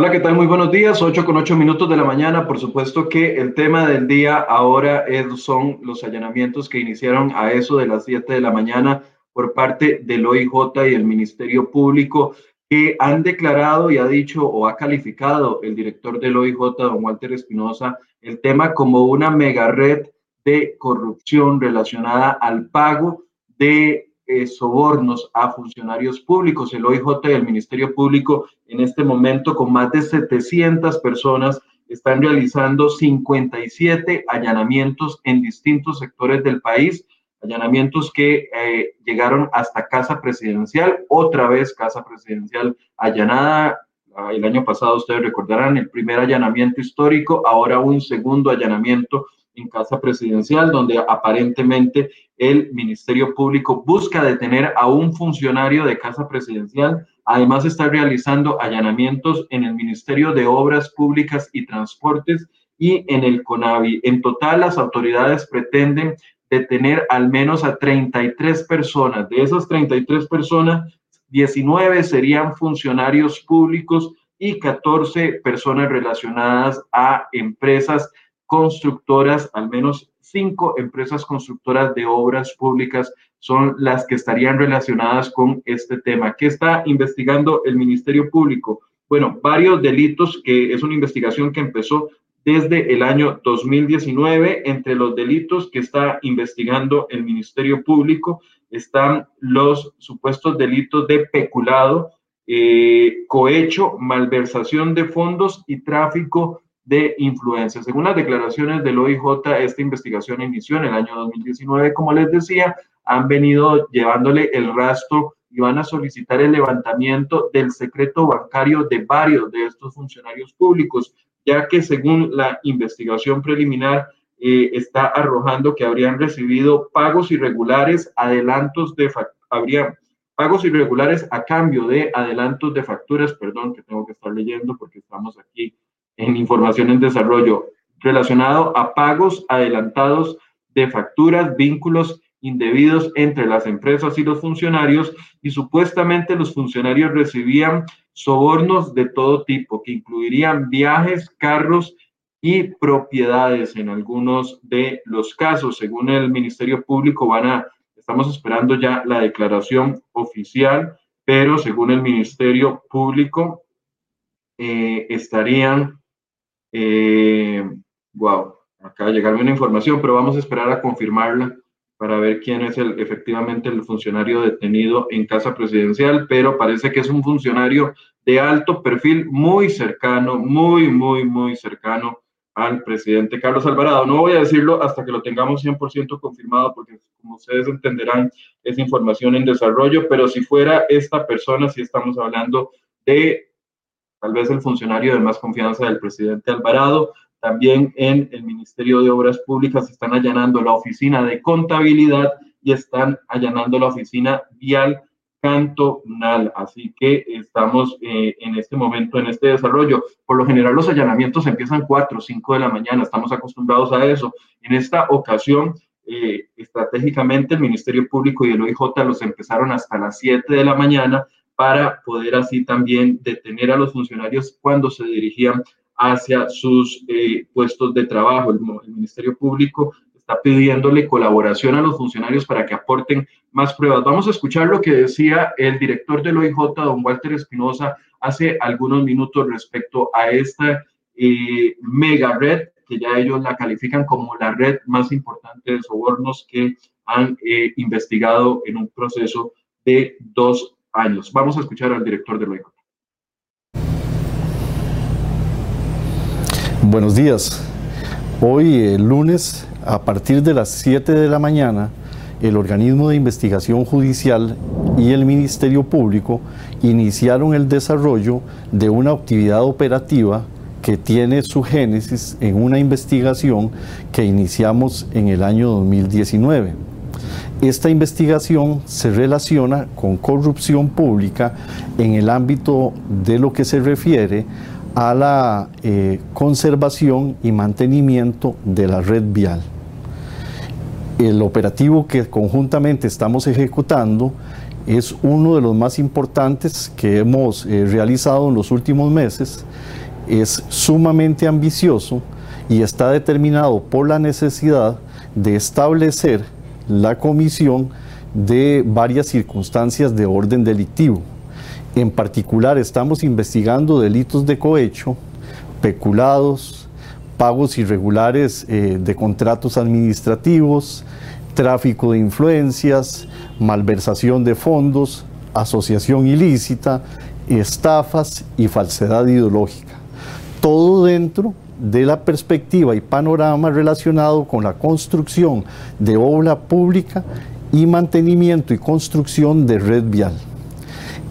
Hola, ¿qué tal? Muy buenos días, 8 con 8 minutos de la mañana. Por supuesto que el tema del día ahora es, son los allanamientos que iniciaron a eso de las 7 de la mañana por parte del OIJ y el Ministerio Público, que han declarado y ha dicho o ha calificado el director del OIJ, don Walter Espinosa, el tema como una mega red de corrupción relacionada al pago de eh, sobornos a funcionarios públicos. El OIJ y el Ministerio Público en este momento con más de 700 personas están realizando 57 allanamientos en distintos sectores del país, allanamientos que eh, llegaron hasta Casa Presidencial, otra vez Casa Presidencial allanada. El año pasado ustedes recordarán el primer allanamiento histórico, ahora un segundo allanamiento en Casa Presidencial, donde aparentemente el Ministerio Público busca detener a un funcionario de Casa Presidencial. Además está realizando allanamientos en el Ministerio de Obras Públicas y Transportes y en el CONAVI. En total, las autoridades pretenden detener al menos a 33 personas. De esas 33 personas, 19 serían funcionarios públicos y 14 personas relacionadas a empresas constructoras, al menos cinco empresas constructoras de obras públicas son las que estarían relacionadas con este tema. ¿Qué está investigando el Ministerio Público? Bueno, varios delitos, que es una investigación que empezó desde el año 2019. Entre los delitos que está investigando el Ministerio Público están los supuestos delitos de peculado, eh, cohecho, malversación de fondos y tráfico de influencia. Según las declaraciones del OIJ, esta investigación inició en el año 2019, como les decía, han venido llevándole el rastro y van a solicitar el levantamiento del secreto bancario de varios de estos funcionarios públicos, ya que según la investigación preliminar eh, está arrojando que habrían recibido pagos irregulares, adelantos de habrían pagos irregulares a cambio de adelantos de facturas, perdón, que tengo que estar leyendo porque estamos aquí en información en desarrollo relacionado a pagos adelantados de facturas, vínculos indebidos entre las empresas y los funcionarios y supuestamente los funcionarios recibían sobornos de todo tipo que incluirían viajes, carros y propiedades en algunos de los casos. Según el Ministerio Público van a estamos esperando ya la declaración oficial, pero según el Ministerio Público eh, estarían eh, wow, acaba de llegarme una información, pero vamos a esperar a confirmarla para ver quién es el, efectivamente el funcionario detenido en casa presidencial, pero parece que es un funcionario de alto perfil, muy cercano, muy, muy, muy cercano al presidente Carlos Alvarado. No voy a decirlo hasta que lo tengamos 100% confirmado, porque como ustedes entenderán, es información en desarrollo, pero si fuera esta persona, si estamos hablando de tal vez el funcionario de más confianza del presidente Alvarado. También en el Ministerio de Obras Públicas están allanando la oficina de contabilidad y están allanando la oficina vial cantonal. Así que estamos eh, en este momento en este desarrollo. Por lo general los allanamientos empiezan 4 o 5 de la mañana, estamos acostumbrados a eso. En esta ocasión, eh, estratégicamente el Ministerio Público y el OIJ los empezaron hasta las 7 de la mañana para poder así también detener a los funcionarios cuando se dirigían hacia sus eh, puestos de trabajo. El, Ministerio Público está pidiéndole colaboración a los funcionarios para que aporten más pruebas. Vamos a escuchar lo que decía el director del OIJ, don Walter Espinosa, hace algunos minutos respecto a esta eh, mega red, que ya ellos la califican como la red más importante de sobornos que han eh, investigado en un proceso de dos años. Vamos a escuchar al director de luego. Buenos días. Hoy, el lunes, a partir de las 7 de la mañana, el organismo de investigación judicial y el Ministerio Público iniciaron el desarrollo de una actividad operativa que tiene su génesis en una investigación que iniciamos en el año 2019 esta investigación se relaciona con corrupción pública en el ámbito de lo que se refiere a la eh, conservación y mantenimiento de la red vial. El operativo que conjuntamente estamos ejecutando es uno de los más importantes que hemos eh, realizado en los últimos meses. Es sumamente ambicioso y está determinado por la necesidad de establecer la comisión de varias circunstancias de orden delictivo. En particular, estamos investigando delitos de cohecho, peculados, pagos irregulares eh, de contratos administrativos, tráfico de influencias, malversación de fondos, asociación ilícita, estafas y falsedad ideológica. Todo dentro de la perspectiva y panorama relacionado con la construcción de obra pública y mantenimiento y construcción de red vial.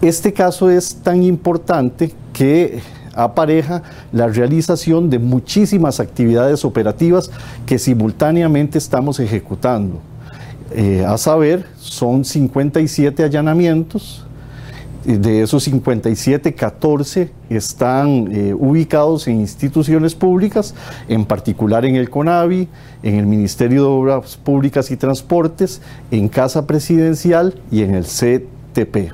Este caso es tan importante que apareja la realización de muchísimas actividades operativas que simultáneamente estamos ejecutando. Eh, a saber, son 57 allanamientos, de esos 57, 14 están eh, ubicados en instituciones públicas, en particular en el CONAVI, en el Ministerio de Obras Públicas y Transportes, en Casa Presidencial y en el CTP.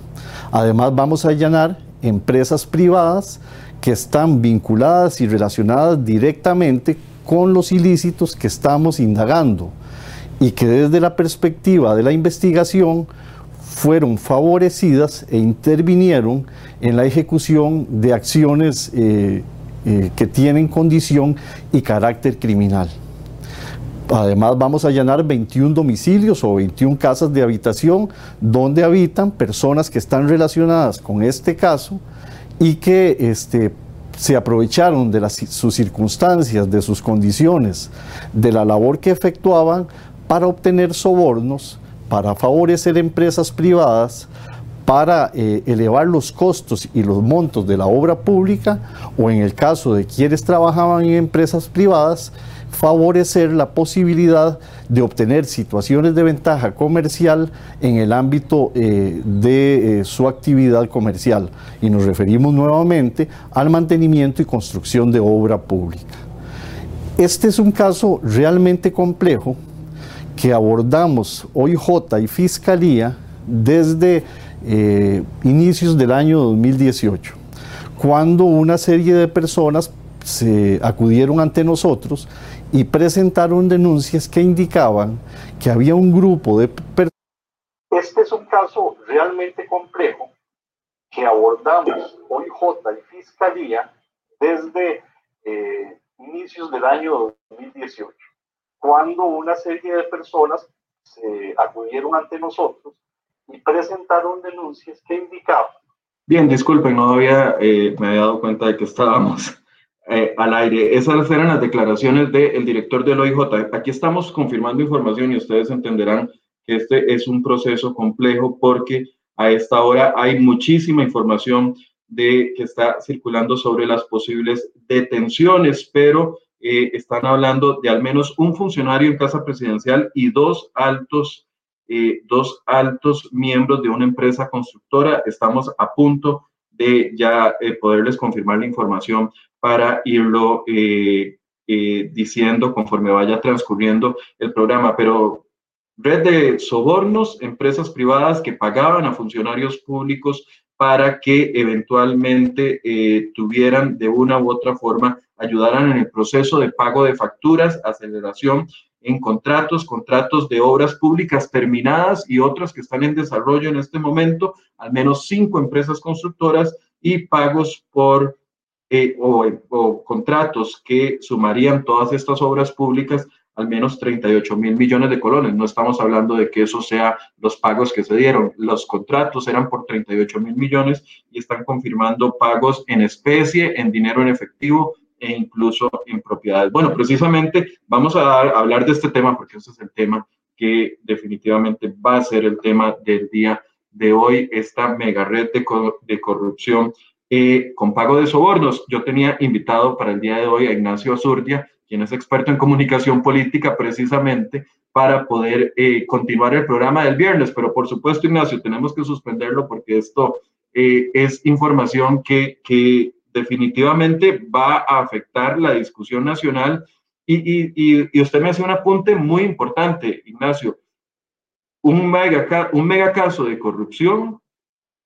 Además vamos a allanar empresas privadas que están vinculadas y relacionadas directamente con los ilícitos que estamos indagando y que desde la perspectiva de la investigación fueron favorecidas e intervinieron en la ejecución de acciones eh, eh, que tienen condición y carácter criminal. Además vamos a allanar 21 domicilios o 21 casas de habitación donde habitan personas que están relacionadas con este caso y que este, se aprovecharon de sus circunstancias, de sus condiciones, de la labor que efectuaban para obtener sobornos para favorecer empresas privadas, para eh, elevar los costos y los montos de la obra pública o en el caso de quienes trabajaban en empresas privadas, favorecer la posibilidad de obtener situaciones de ventaja comercial en el ámbito eh, de eh, su actividad comercial. Y nos referimos nuevamente al mantenimiento y construcción de obra pública. Este es un caso realmente complejo que abordamos OIJ y Fiscalía desde eh, inicios del año 2018, cuando una serie de personas se acudieron ante nosotros y presentaron denuncias que indicaban que había un grupo de personas. Este es un caso realmente complejo que abordamos OIJ y Fiscalía desde eh, inicios del año 2018 cuando una serie de personas se acudieron ante nosotros y presentaron denuncias que indicaban. Bien, disculpen, no había, eh, me había dado cuenta de que estábamos eh, al aire. Esas eran las declaraciones del director del OIJ. Aquí estamos confirmando información y ustedes entenderán que este es un proceso complejo porque a esta hora hay muchísima información de que está circulando sobre las posibles detenciones, pero eh, están hablando de al menos un funcionario en casa presidencial y dos altos, eh, dos altos miembros de una empresa constructora. Estamos a punto de ya eh, poderles confirmar la información para irlo diciendo conforme vaya transcurriendo el programa. Pero red de sobornos, empresas privadas que pagaban a funcionarios públicos para que eventualmente tuvieran de una u otra forma ayudaran en el proceso de pago de facturas, aceleración en contratos, contratos de obras públicas terminadas y otras que están en desarrollo en este momento, al menos cinco empresas constructoras y pagos por eh, o, contratos que sumarían todas estas obras públicas al menos 38 mil millones de colones. No estamos hablando de que eso sea los pagos que se dieron. Los contratos eran por 38 mil millones y están confirmando pagos en especie, en dinero en efectivo, e incluso en propiedades. Bueno, precisamente vamos a, hablar de este tema porque ese es el tema que definitivamente va a ser el tema del día de hoy, esta mega red de, de corrupción eh, con pago de sobornos. Yo tenía invitado para el día de hoy a Ignacio Azurdia, quien es experto en comunicación política precisamente para poder eh, continuar el programa del viernes. Pero por supuesto, Ignacio, tenemos que suspenderlo porque esto eh, es información que, que definitivamente va a afectar la discusión nacional. Y, y, y, usted me hace un apunte muy importante, Ignacio. un mega, un mega caso de corrupción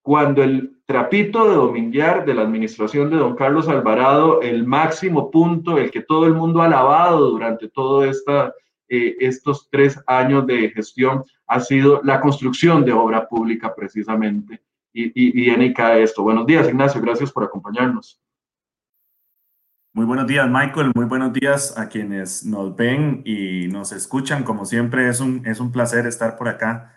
cuando el trapito de dominguear de la administración de don Carlos Alvarado, el máximo punto, el que todo el mundo ha alabado durante todos eh, estos tres años de gestión, ha sido la construcción de obra pública precisamente. Y, y, y viene esto. Buenos días, Ignacio, gracias por acompañarnos. Muy buenos días, Michael. Muy buenos días a quienes nos ven y nos escuchan. Como siempre, es un, es un placer estar por acá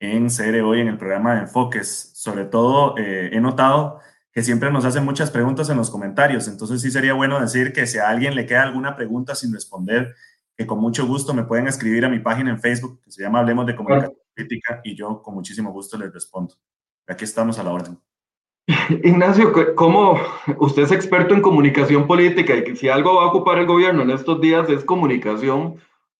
en CR hoy en el programa de Enfoques. Sobre todo, eh, he notado que siempre nos hacen muchas preguntas en los comentarios. Entonces, sí sería bueno decir que si a alguien le queda alguna pregunta sin responder, que con mucho gusto me pueden escribir a mi página en Facebook, que se llama Hablemos de Comunicación Política, y yo con muchísimo gusto les respondo. Aquí estamos a la orden. Ignacio, ¿cómo usted es experto en comunicación política y que si algo va a ocupar el gobierno en estos días es comunicación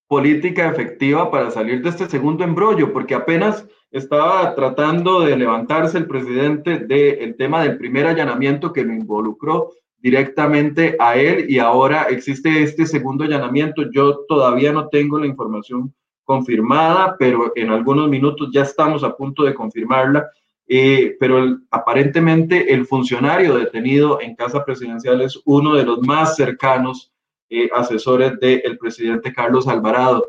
política efectiva para salir de este segundo embrollo? Porque apenas estaba tratando de levantarse el presidente del tema del primer allanamiento que lo involucró directamente a él y ahora existe este segundo allanamiento. Yo todavía no tengo la información confirmada, pero en algunos minutos ya estamos a punto de confirmarla eh, pero aparentemente el funcionario detenido en casa presidencial es uno de los más cercanos eh, asesores del presidente Carlos Alvarado.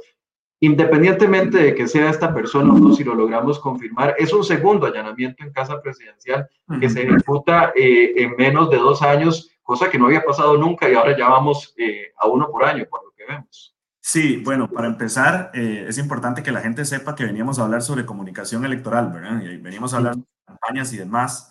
Independientemente de que sea esta persona o no, si lo logramos confirmar, es un segundo allanamiento en casa presidencial que se ejecuta eh, en menos de dos años, cosa que no había pasado nunca y ahora ya vamos a uno por año, por lo que vemos. Sí, bueno, para empezar, eh, es importante que la gente sepa que veníamos a hablar sobre comunicación electoral, ¿verdad? Y veníamos a hablar de campañas y demás.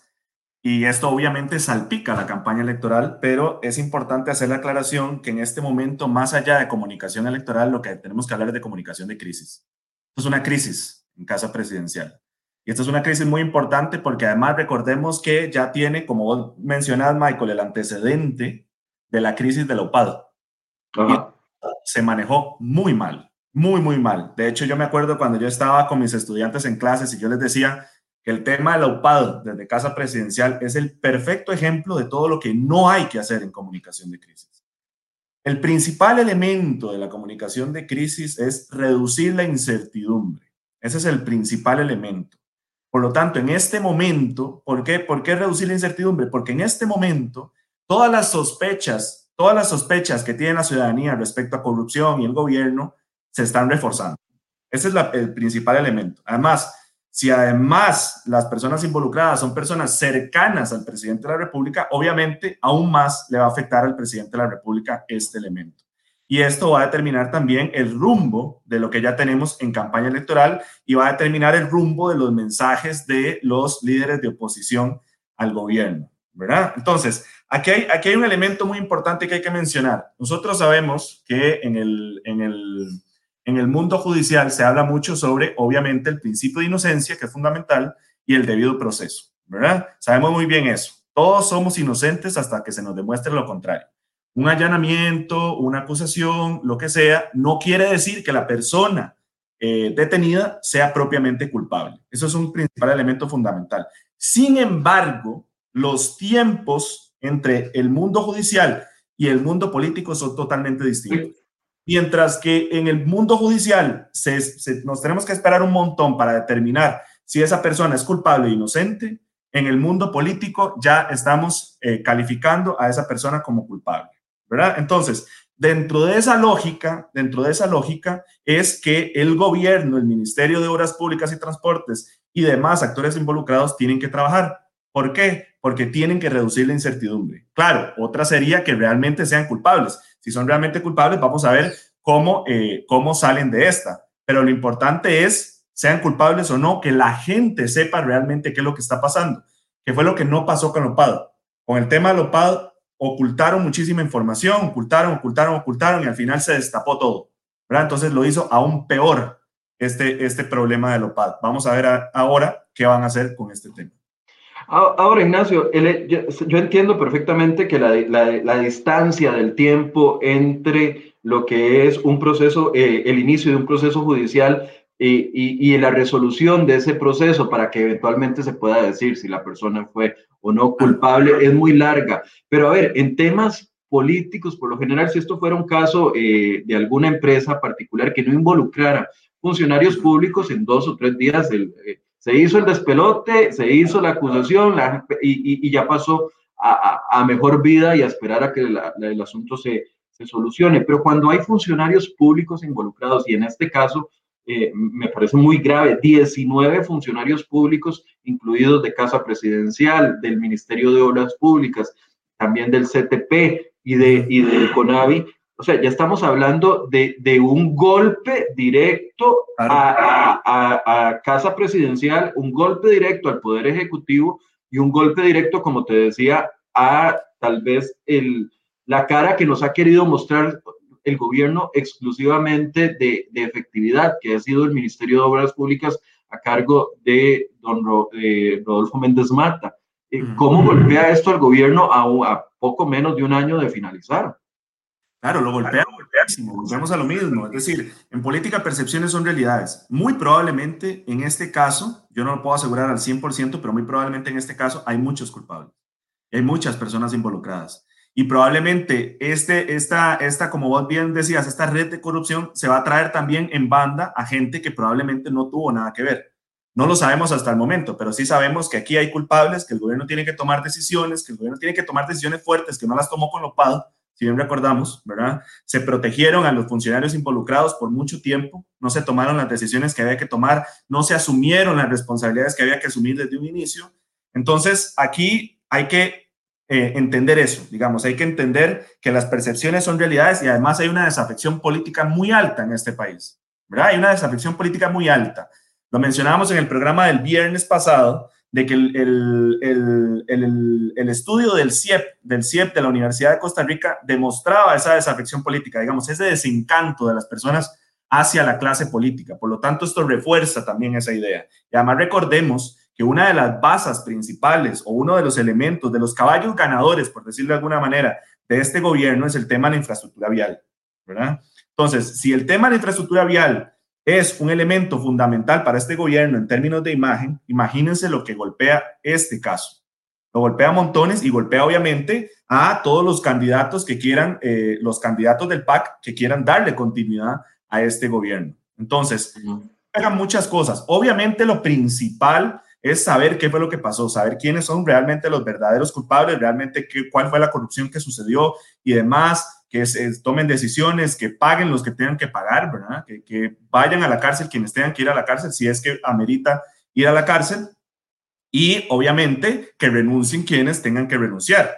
Y esto obviamente salpica la campaña electoral, pero es importante hacer la aclaración que en este momento, más allá de comunicación electoral, lo que tenemos que hablar es de comunicación de crisis. Esto es una crisis en casa presidencial. Y esta es una crisis muy importante porque además recordemos que ya tiene, como vos mencionás, Michael, el antecedente de la crisis del OPAD. Se manejó muy mal, muy, muy mal. De hecho, yo me acuerdo cuando yo estaba con mis estudiantes en clases y yo les decía que el tema del OPAD desde Casa Presidencial es el perfecto ejemplo de todo lo que no hay que hacer en comunicación de crisis. El principal elemento de la comunicación de crisis es reducir la incertidumbre. Ese es el principal elemento. Por lo tanto, en este momento, ¿por qué, ¿por qué reducir la incertidumbre? Porque en este momento todas las sospechas todas las sospechas que tiene la ciudadanía respecto a corrupción y el gobierno se están reforzando. Ese es el principal elemento. Además, si además las personas involucradas son personas cercanas al presidente de la República, obviamente aún más le va a afectar al presidente de la República este elemento. Y esto va a determinar también el rumbo de lo que ya tenemos en campaña electoral y va a determinar el rumbo de los mensajes de los líderes de oposición al gobierno, ¿verdad? Entonces, Aquí hay, aquí hay un elemento muy importante que hay que mencionar. Nosotros sabemos que en el, en, el, en el mundo judicial se habla mucho sobre, obviamente, el principio de inocencia, que es fundamental, y el debido proceso. Sabemos muy bien eso. Todos somos inocentes hasta que se nos demuestre lo contrario. Un allanamiento, una acusación, lo que sea, no quiere decir que la persona eh, detenida sea propiamente culpable. Eso es un principal elemento fundamental. Sin embargo, los tiempos entre el mundo judicial y el mundo político son totalmente distintos. Mientras que en el mundo judicial nos tenemos que esperar un montón para determinar si esa persona es culpable o inocente, en el mundo político ya estamos eh, calificando a esa persona como culpable, ¿verdad? Entonces, dentro de esa lógica, dentro de esa lógica es que el gobierno, el Ministerio de Obras Públicas y Transportes y demás actores involucrados tienen que trabajar. ¿Por qué? porque tienen que reducir la incertidumbre. Claro, otra sería que realmente sean culpables. Si son realmente culpables, vamos a ver cómo, eh, cómo salen de esta. Pero lo importante es, sean culpables o no, que la gente sepa realmente qué es lo que está pasando, que fue lo que no pasó con OPAD. Con el tema de OPAD, ocultaron muchísima información, ocultaron, ocultaron, ocultaron y al final se destapó todo. ¿verdad? Entonces lo hizo aún peor este, este problema de OPAD. Vamos a ver ahora qué van a hacer con este tema. Ahora, Ignacio, yo, entiendo perfectamente que la, distancia del tiempo entre lo que es un proceso, eh, el inicio de un proceso judicial y, la resolución de ese proceso para que eventualmente se pueda decir si la persona fue o no culpable es muy larga. Pero a ver, en temas políticos, por lo general, si esto fuera un caso eh, de alguna empresa particular que no involucrara funcionarios públicos en dos o tres días. Eh, se hizo el despelote, se hizo la acusación y, ya pasó a, mejor vida y a esperar a que el asunto se, se solucione. Pero cuando hay funcionarios públicos involucrados, y en este caso eh, me parece muy grave, 19 funcionarios públicos, incluidos de Casa Presidencial, del Ministerio de Obras Públicas, también del CTP y, de, y del CONAVI, o sea, ya estamos hablando de, de un golpe directo a, a, a, Casa Presidencial, un golpe directo al Poder Ejecutivo y un golpe directo, como te decía, a tal vez el, la cara que nos ha querido mostrar el gobierno exclusivamente de, de efectividad, que ha sido el Ministerio de Obras Públicas a cargo de don Rodolfo Méndez Mata. Eh, ¿Cómo golpea esto al gobierno a, a poco menos de un año de finalizar? Claro, lo golpea muchísimo, volvemos a lo mismo. Es decir, en política percepciones son realidades. Muy probablemente en este caso, yo no lo puedo asegurar al 100%, pero muy probablemente en este caso hay muchos culpables. Hay muchas personas involucradas. Y probablemente este, esta, esta, como vos bien decías, esta red de corrupción se va a traer también en banda a gente que probablemente no tuvo nada que ver. No lo sabemos hasta el momento, pero sí sabemos que aquí hay culpables, que el gobierno tiene que tomar decisiones, que el gobierno tiene que tomar decisiones fuertes, que no las tomó con lo PAD, si bien recordamos, ¿verdad? Se protegieron a los funcionarios involucrados por mucho tiempo, no se tomaron las decisiones que había que tomar, no se asumieron las responsabilidades que había que asumir desde un inicio. Entonces, aquí hay que eh, entender eso, digamos, hay que entender que las percepciones son realidades y además hay una desafección política muy alta en este país, ¿verdad? Hay una desafección política muy alta. Lo mencionábamos en el programa del viernes pasado, de que el, el, el, estudio del CIEP, del CIEP de la Universidad de Costa Rica demostraba esa desafección política, digamos, ese desencanto de las personas hacia la clase política. Por lo tanto, esto refuerza también esa idea. Y además recordemos que una de las bases principales o uno de los elementos, de los caballos ganadores, por decirlo de alguna manera, de este gobierno es el tema de la infraestructura vial. Entonces, si el tema de la infraestructura vial es un elemento fundamental para este gobierno en términos de imagen, imagínense lo que golpea este caso. Lo golpea a montones y golpea obviamente a todos los candidatos que quieran, eh, los candidatos del PAC que quieran darle continuidad a este gobierno. Entonces, hagan muchas cosas. Obviamente lo principal es saber qué fue lo que pasó, saber quiénes son realmente los verdaderos culpables, realmente qué, cuál fue la corrupción que sucedió y demás que tomen decisiones, que paguen los que tengan que pagar, ¿verdad? Que, vayan a la cárcel quienes tengan que ir a la cárcel, si es que amerita ir a la cárcel, y obviamente que renuncien quienes tengan que renunciar.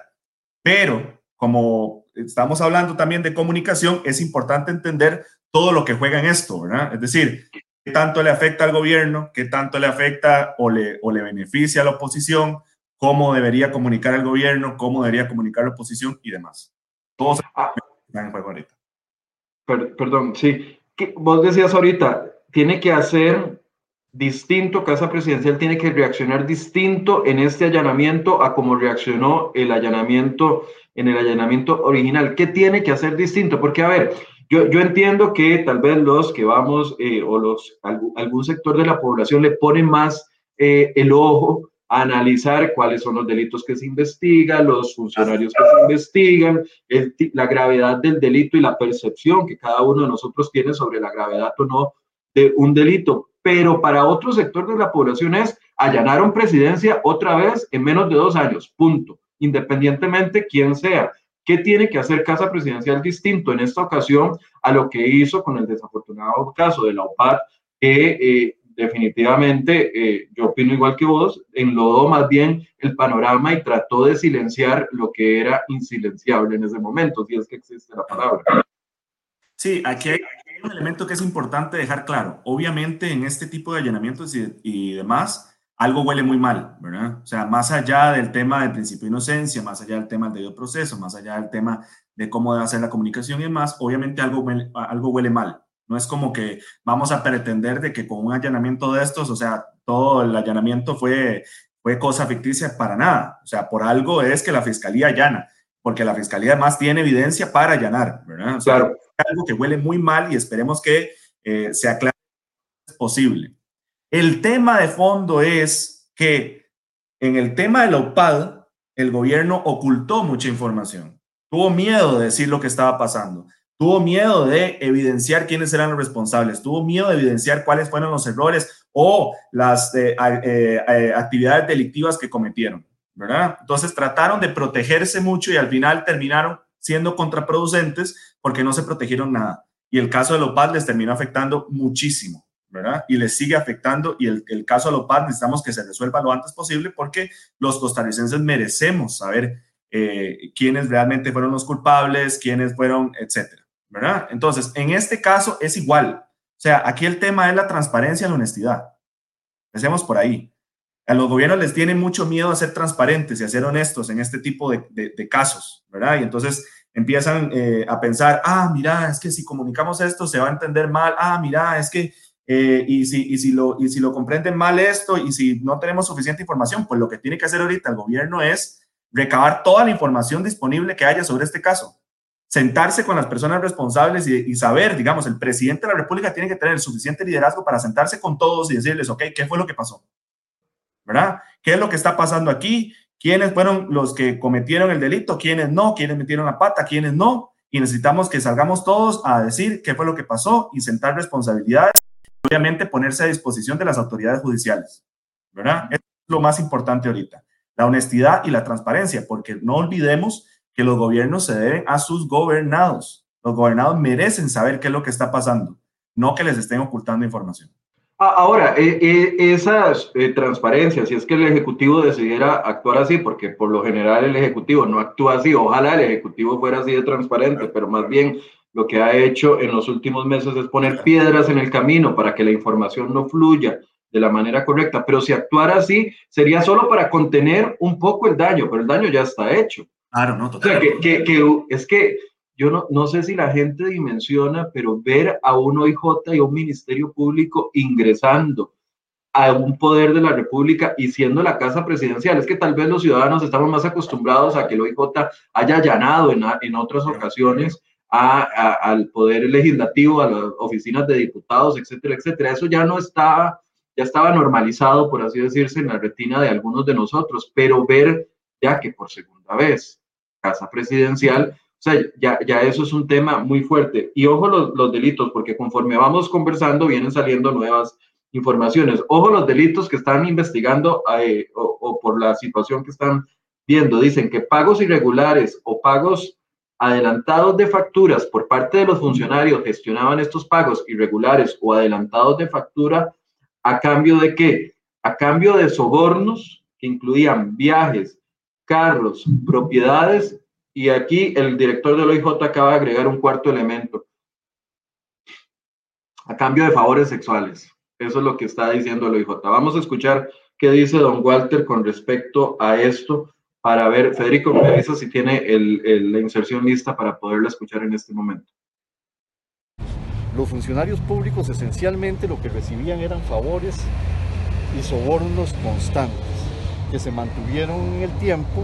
Pero como estamos hablando también de comunicación, es importante entender todo lo que juega en esto. Es decir, qué tanto le afecta al gobierno, qué tanto le afecta o le, o le beneficia a la oposición, cómo debería comunicar el gobierno, cómo debería comunicar la oposición y demás. Todos están en juego ahorita. perdón, sí. Vos decías ahorita, tiene que hacer distinto, Casa Presidencial tiene que reaccionar distinto en este allanamiento a como reaccionó el allanamiento en el allanamiento original. ¿Qué tiene que hacer distinto? Porque, a ver, yo, yo entiendo que tal vez los que vamos eh, o los, algún, sector de la población le pone más eh, el ojo analizar cuáles son los delitos que se investigan, los funcionarios que se investigan, la gravedad del delito y la percepción que cada uno de nosotros tiene sobre la gravedad o no de un delito. Pero para otro sector de la población es allanaron presidencia otra vez en menos de dos años, punto, independientemente quién sea. ¿Qué tiene que hacer Casa Presidencial distinto en esta ocasión a lo que hizo con el desafortunado caso de la OPAD, que eh, definitivamente, eh, yo opino igual que vos, enlodó más bien el panorama y trató de silenciar lo que era insilenciable en ese momento, si es que existe la palabra. Sí, aquí hay, un elemento que es importante dejar claro. Obviamente, en este tipo de allanamientos y, y demás, algo huele muy mal, ¿verdad? O sea, más allá del tema del principio de inocencia, más allá del tema del debido proceso, más allá del tema de cómo debe hacer la comunicación y demás, obviamente algo algo huele mal. No es como que vamos a pretender de que con un allanamiento de estos, o sea, todo el allanamiento fue, fue cosa ficticia para nada. O sea, por algo es que la fiscalía allana, porque la fiscalía además tiene evidencia para allanar, ¿verdad? O sea, claro. algo que huele muy mal y esperemos que eh, se aclare posible. El tema de fondo es que en el tema de la OPAD, el gobierno ocultó mucha información. Tuvo miedo de decir lo que estaba pasando tuvo miedo de evidenciar quiénes eran los responsables, tuvo miedo de evidenciar cuáles fueron los errores o las eh, eh, eh, actividades delictivas que cometieron, ¿verdad? Entonces trataron de protegerse mucho y al final terminaron siendo contraproducentes porque no se protegieron nada. Y el caso de Lopaz les terminó afectando muchísimo, ¿verdad? Y les sigue afectando y el, caso de Lopaz necesitamos que se resuelva lo antes posible porque los costarricenses merecemos saber quiénes realmente fueron los culpables, quiénes fueron, etcétera. ¿Verdad? Entonces, en este caso es igual. O sea, aquí el tema es la transparencia y la honestidad. Empecemos por ahí. A los gobiernos les tiene mucho miedo a ser transparentes y a ser honestos en este tipo de, casos, ¿verdad? Y entonces empiezan eh, a pensar, ah, mira, es que si comunicamos esto se va a entender mal, ah, mira, es que, eh, y, si, y, si lo, y si lo comprenden mal esto, y si no tenemos suficiente información, pues lo que tiene que hacer ahorita el gobierno es recabar toda la información disponible que haya sobre este caso sentarse con las personas responsables y, saber, digamos, el presidente de la República tiene que tener el suficiente liderazgo para sentarse con todos y decirles, ok, ¿qué fue lo que pasó? ¿Verdad? ¿Qué es lo que está pasando aquí? ¿Quiénes fueron los que cometieron el delito? ¿Quiénes no? ¿Quiénes metieron la pata? ¿Quiénes no? Y necesitamos que salgamos todos a decir qué fue lo que pasó y sentar responsabilidades obviamente ponerse a disposición de las autoridades judiciales. ¿Verdad? es lo más importante ahorita. La honestidad y la transparencia, porque no olvidemos que los gobiernos se deben a sus gobernados. Los gobernados merecen saber qué es lo que está pasando, no que les estén ocultando información. Ahora, e, e, esa eh, transparencia, si es que el Ejecutivo decidiera actuar así, porque por lo general el Ejecutivo no actúa así, ojalá el Ejecutivo fuera así de transparente, pero más bien lo que ha hecho en los últimos meses es poner piedras en el camino para que la información no fluya de la manera correcta. Pero si actuara así, sería solo para contener un poco el daño, pero el daño ya está hecho. Claro, no, totalmente. O sea, que, es que yo no, no sé si la gente dimensiona, pero ver a un OIJ y a un Ministerio Público ingresando a un poder de la República y siendo la casa presidencial. Es que tal vez los ciudadanos estamos más acostumbrados a que el OIJ haya allanado en, en otras ocasiones a, al poder legislativo, a las oficinas de diputados, etcétera, etcétera. Eso ya no está, ya estaba normalizado, por así decirse, en la retina de algunos de nosotros, pero ver ya que por segunda vez casa presidencial. O sea, ya, ya eso es un tema muy fuerte. Y ojo los, delitos, porque conforme vamos conversando vienen saliendo nuevas informaciones. Ojo los delitos que están investigando eh, o, o, por la situación que están viendo. Dicen que pagos irregulares o pagos adelantados de facturas por parte de los funcionarios gestionaban estos pagos irregulares o adelantados de factura a cambio de qué? A cambio de sobornos que incluían viajes, carros, propiedades, y aquí el director del OIJ acaba de agregar un cuarto elemento, a cambio de favores sexuales. Eso es lo que está diciendo el OIJ. Vamos a escuchar qué dice don Walter con respecto a esto para ver, Federico, me avisa si tiene la inserción lista para poderla escuchar en este momento. Los funcionarios públicos esencialmente lo que recibían eran favores y sobornos constantes que se mantuvieron en el tiempo,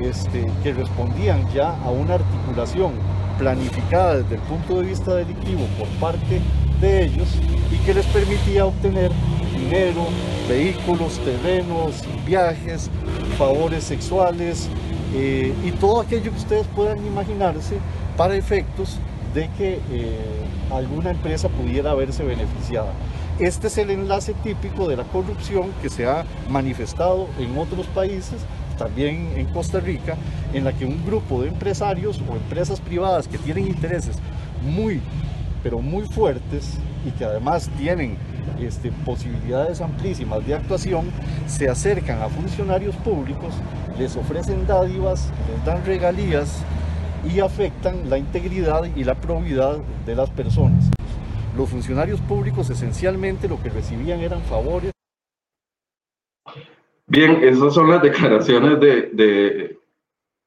este, que respondían ya a una articulación planificada desde el punto de vista delictivo por parte de ellos y que les permitía obtener dinero, vehículos, terrenos, viajes, favores sexuales eh, y todo aquello que ustedes puedan imaginarse para efectos de que eh, alguna empresa pudiera verse beneficiada. Este es el enlace típico de la corrupción que se ha manifestado en otros países, también en Costa Rica, en la que un grupo de empresarios o empresas privadas que tienen intereses muy, pero muy fuertes y que además tienen este, posibilidades amplísimas de actuación, se acercan a funcionarios públicos, les ofrecen dádivas, les dan regalías y afectan la integridad y la probidad de las personas. Los funcionarios públicos esencialmente lo que recibían eran favores. Bien, esas son las declaraciones de,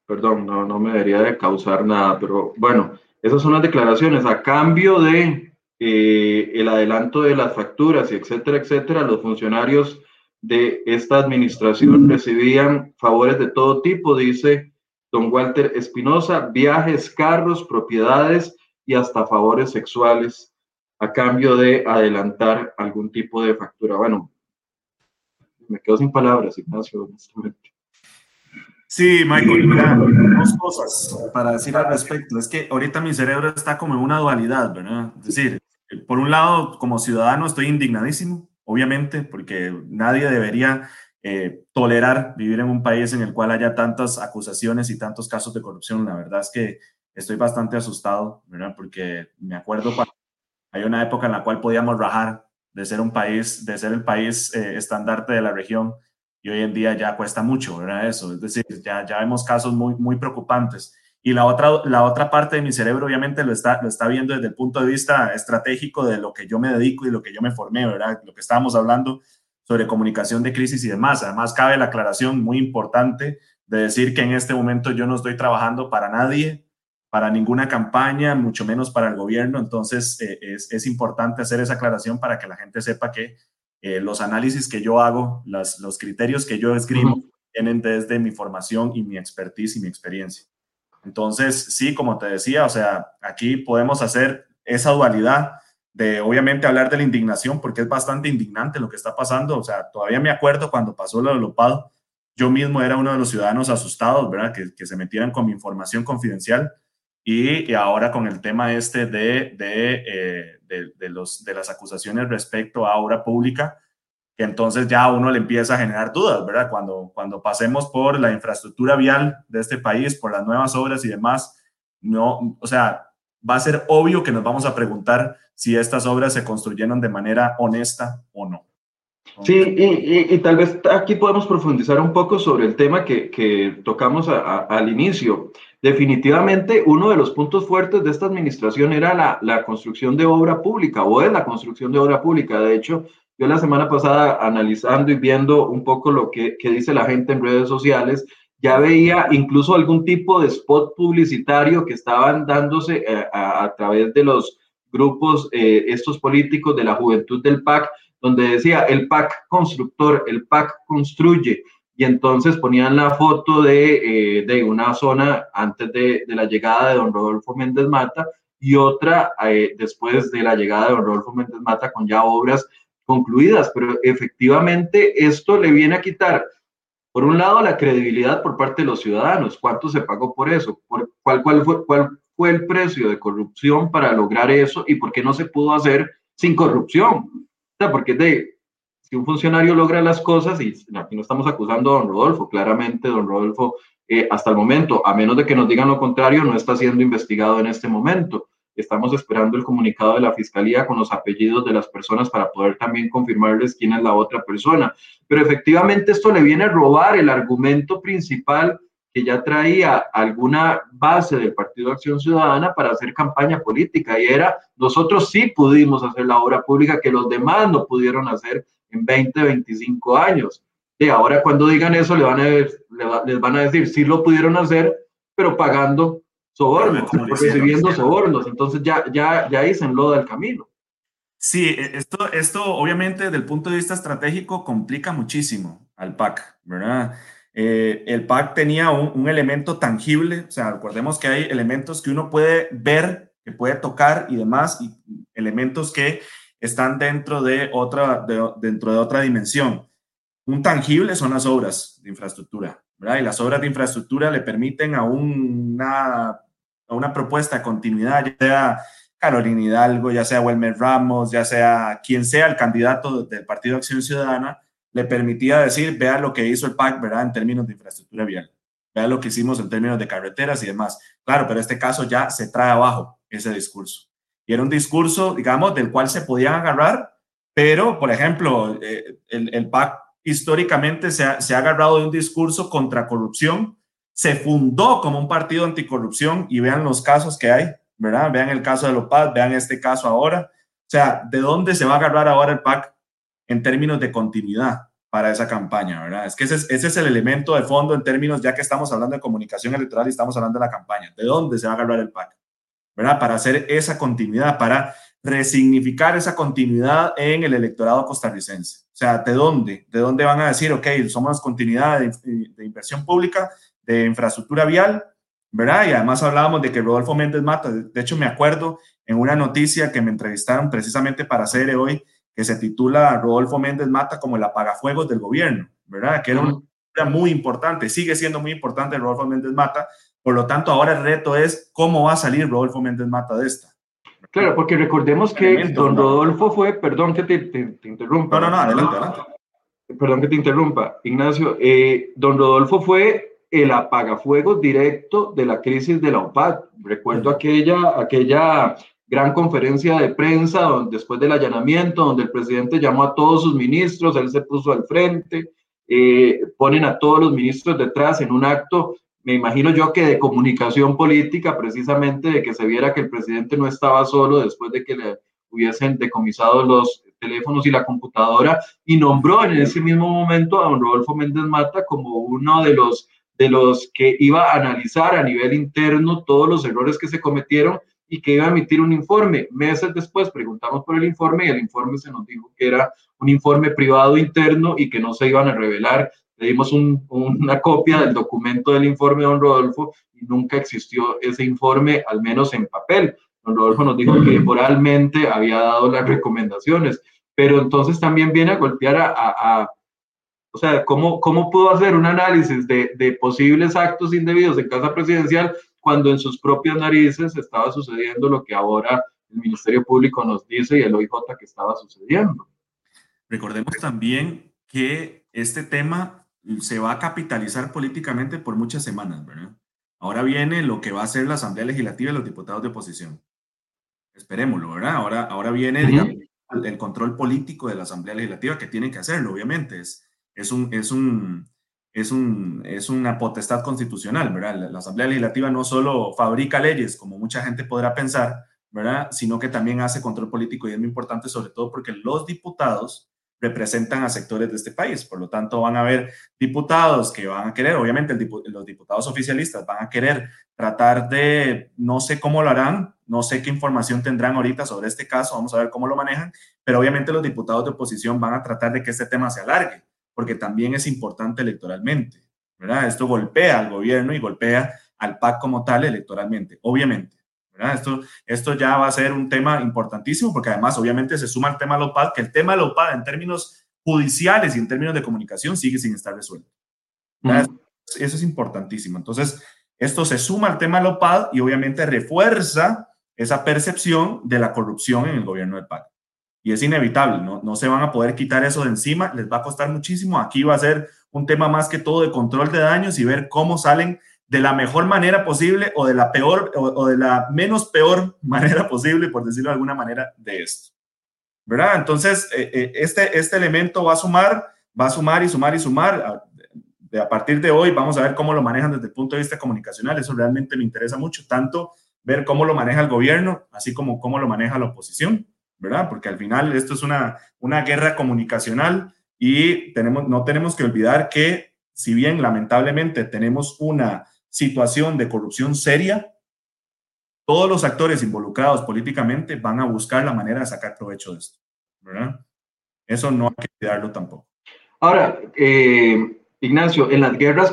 perdón, no, no me debería de causar nada, pero bueno, esas son las declaraciones a cambio de eh, el adelanto de las facturas y etcétera, etcétera, los funcionarios de esta administración recibían favores de todo tipo, dice don Walter Espinosa, viajes, carros, propiedades y hasta favores sexuales a cambio de adelantar algún tipo de factura. Bueno, me quedo sin palabras, Ignacio, honestamente. Sí, Michael, dos cosas para decir al respecto. Es que ahorita mi cerebro está como en una dualidad, ¿verdad? Es decir, por un lado, como ciudadano estoy indignadísimo, obviamente, porque nadie debería eh, tolerar vivir en un país en el cual haya tantas acusaciones y tantos casos de corrupción. La verdad es que estoy bastante asustado, ¿verdad? Porque me acuerdo cuando hay una época en la cual podíamos rajar de ser un país, de ser el país eh, estandarte de la región y hoy en día ya cuesta mucho, ¿verdad? Eso, es decir, ya, ya vemos casos muy, muy preocupantes. Y la otra, la otra parte de mi cerebro obviamente lo está, lo está viendo desde el punto de vista estratégico de lo que yo me dedico y lo que yo me formé, ¿verdad? Lo que estábamos hablando sobre comunicación de crisis y demás. Además, cabe la aclaración muy importante de decir que en este momento yo no estoy trabajando para nadie, para ninguna campaña, mucho menos para el gobierno. Entonces, eh, es, es, importante hacer esa aclaración para que la gente sepa que eh, los análisis que yo hago, las, los criterios que yo escribo, vienen desde mi formación y mi expertise y mi experiencia. Entonces, sí, como te decía, o sea, aquí podemos hacer esa dualidad de obviamente hablar de la indignación, porque es bastante indignante lo que está pasando. O sea, todavía me acuerdo cuando pasó lo del Lopado, yo mismo era uno de los ciudadanos asustados, ¿verdad? Que, que se metieran con mi información confidencial. Y, ahora con el tema este de, eh, de, de, los, de las acusaciones respecto a obra pública, que entonces ya uno le empieza a generar dudas, ¿verdad? Cuando, cuando pasemos por la infraestructura vial de este país, por las nuevas obras y demás, no, o sea, va a ser obvio que nos vamos a preguntar si estas obras se construyeron de manera honesta o no. Sí, y, y, tal vez aquí podemos profundizar un poco sobre el tema que, que tocamos al inicio. Definitivamente, uno de los puntos fuertes de esta administración era la, la, construcción de obra pública, o es la construcción de obra pública. De hecho, yo la semana pasada, analizando y viendo un poco lo que, que dice la gente en redes sociales, ya veía incluso algún tipo de spot publicitario que estaban dándose eh, a, través de los grupos, eh, estos políticos de la juventud del PAC, donde decía el PAC constructor, el PAC construye, y entonces ponían la foto de, eh, de una zona antes de, de, la llegada de don Rodolfo Méndez Mata y otra eh, después de la llegada de don Rodolfo Méndez Mata con ya obras concluidas, pero efectivamente esto le viene a quitar, por un lado, la credibilidad por parte de los ciudadanos, cuánto se pagó por eso, ¿Por, cuál, cuál, fue, cuál fue el precio de corrupción para lograr eso y por qué no se pudo hacer sin corrupción. Sea, porque de, si un funcionario logra las cosas, y aquí no estamos acusando a don Rodolfo, claramente don Rodolfo eh, hasta el momento, a menos de que nos digan lo contrario, no está siendo investigado en este momento. Estamos esperando el comunicado de la fiscalía con los apellidos de las personas para poder también confirmarles quién es la otra persona. Pero efectivamente esto le viene a robar el argumento principal que ya traía alguna base del Partido de Acción Ciudadana para hacer campaña política y era, nosotros sí pudimos hacer la obra pública que los demás no pudieron hacer en 20, 25 años. Y ahora cuando digan eso le van a, les van a decir, sí lo pudieron hacer, pero pagando sobornos, recibiendo sobornos. Entonces ya, ya, ya hice en loda el camino. Sí, e, esto, esto obviamente desde el punto de vista estratégico complica muchísimo al PAC, ¿verdad? Eh, el PAC tenía un, elemento tangible, o sea, recordemos que hay elementos que uno puede ver, que puede tocar y demás, y elementos que están dentro de otra, de, dentro de otra dimensión. Un tangible son las obras de infraestructura, ¿verdad? Y las obras de infraestructura le permiten a una, a una propuesta de continuidad, ya sea Carolina Hidalgo, ya sea Wilmer Ramos, ya sea quien sea el candidato del Partido Acción Ciudadana, le permitía decir, vea lo que hizo el PAC, ¿verdad? En términos de infraestructura vial, vea lo que hicimos en términos de carreteras y demás. Claro, pero este caso ya se trae abajo ese discurso. Y era un discurso, digamos, del cual se podían agarrar, pero, por ejemplo, eh, el, el, PAC históricamente se ha, se ha agarrado de un discurso contra corrupción, se fundó como un partido anticorrupción y vean los casos que hay, ¿verdad? Vean el caso de Lopaz, vean este caso ahora. O sea, ¿de dónde se va a agarrar ahora el PAC en términos de continuidad para esa campaña, ¿verdad? Es que ese es, ese es, el elemento de fondo en términos, ya que estamos hablando de comunicación electoral y estamos hablando de la campaña. ¿De dónde se va a agarrar el PAC? ¿Verdad? Para hacer esa continuidad, para resignificar esa continuidad en el electorado costarricense. O sea, ¿de dónde? ¿De dónde van a decir, ok, somos continuidad de, de inversión pública, de infraestructura vial, ¿verdad? Y además hablábamos de que Rodolfo Méndez Mata, de hecho me acuerdo en una noticia que me entrevistaron precisamente para hacer hoy, que se titula Rodolfo Méndez Mata como el apagafuegos del gobierno, ¿verdad? Que era muy importante, sigue siendo muy importante Rodolfo Méndez Mata. Por lo tanto, ahora el reto es cómo va a salir Rodolfo Méndez Mata de esta. Claro, porque recordemos que don Rodolfo fue, perdón que te, te, interrumpa. No, no, no, adelante, adelante. Perdón que te interrumpa, Ignacio. Eh, don Rodolfo fue el apagafuegos directo de la crisis de la OPAD. Recuerdo aquella, aquella gran conferencia de prensa donde, después del allanamiento, donde el presidente llamó a todos sus ministros, él se puso al frente, eh, ponen a todos los ministros detrás en un acto me imagino yo que de comunicación política, precisamente de que se viera que el presidente no estaba solo después de que le hubiesen decomisado los teléfonos y la computadora, y nombró en ese mismo momento a don Rodolfo Méndez Mata como uno de los, de los que iba a analizar a nivel interno todos los errores que se cometieron y que iba a emitir un informe. Meses después preguntamos por el informe y el informe se nos dijo que era un informe privado interno y que no se iban a revelar le dimos una copia del documento del informe de don Rodolfo y nunca existió ese informe, al menos en papel. Don Rodolfo nos dijo que moralmente había dado las recomendaciones, pero entonces también viene a golpear a, o sea, ¿cómo, ¿cómo pudo hacer un análisis de, de posibles actos indebidos en casa presidencial cuando en sus propias narices estaba sucediendo lo que ahora el Ministerio Público nos dice y el OIJ que estaba sucediendo? Recordemos también que este tema se va a capitalizar políticamente por muchas semanas, ¿verdad? Ahora viene lo que va a ser la Asamblea Legislativa y los diputados de oposición. Esperémoslo, ¿verdad? Ahora, ahora viene el control político de la Asamblea Legislativa, que tienen que hacerlo, obviamente. Es, es, un, es, un, es, un, es una potestad constitucional, ¿verdad? La, Asamblea Legislativa no solo fabrica leyes, como mucha gente podrá pensar, ¿verdad? Sino que también hace control político y es muy importante, sobre todo porque los diputados representan a sectores de este país. Por lo tanto, van a haber diputados que van a querer, obviamente los diputados oficialistas van a querer tratar de, no sé cómo lo harán, no sé qué información tendrán ahorita sobre este caso, vamos a ver cómo lo manejan, pero obviamente los diputados de oposición van a tratar de que este tema se alargue, porque también es importante electoralmente, ¿verdad? Esto golpea al gobierno y golpea al PAC como tal electoralmente, obviamente. Esto, esto ya va a ser un tema importantísimo porque además obviamente se suma el tema LOPAD, que el tema LOPAD en términos judiciales y en términos de comunicación sigue sin estar resuelto. Eso es importantísimo. Entonces, esto se suma al tema LOPAD y obviamente refuerza esa percepción de la corrupción en el gobierno del PAC. Y es inevitable, ¿no? no se van a poder quitar eso de encima, les va a costar muchísimo. Aquí va a ser un tema más que todo de control de daños y ver cómo salen de la mejor manera posible o de la peor o, de la menos peor manera posible, por decirlo de alguna manera, de esto. ¿Verdad? Entonces, eh, eh, este, este elemento va a sumar, va a sumar y sumar y sumar. A, de, a partir de hoy vamos a ver cómo lo manejan desde el punto de vista comunicacional. Eso realmente me interesa mucho, tanto ver cómo lo maneja el gobierno, así como cómo lo maneja la oposición, ¿verdad? Porque al final esto es una, una guerra comunicacional y tenemos, no tenemos que olvidar que si bien lamentablemente tenemos una situación de corrupción seria, todos los actores involucrados políticamente van a buscar la manera de sacar provecho de esto. ¿verdad? Eso no hay que olvidarlo tampoco. Ahora, eh, Ignacio, en las guerras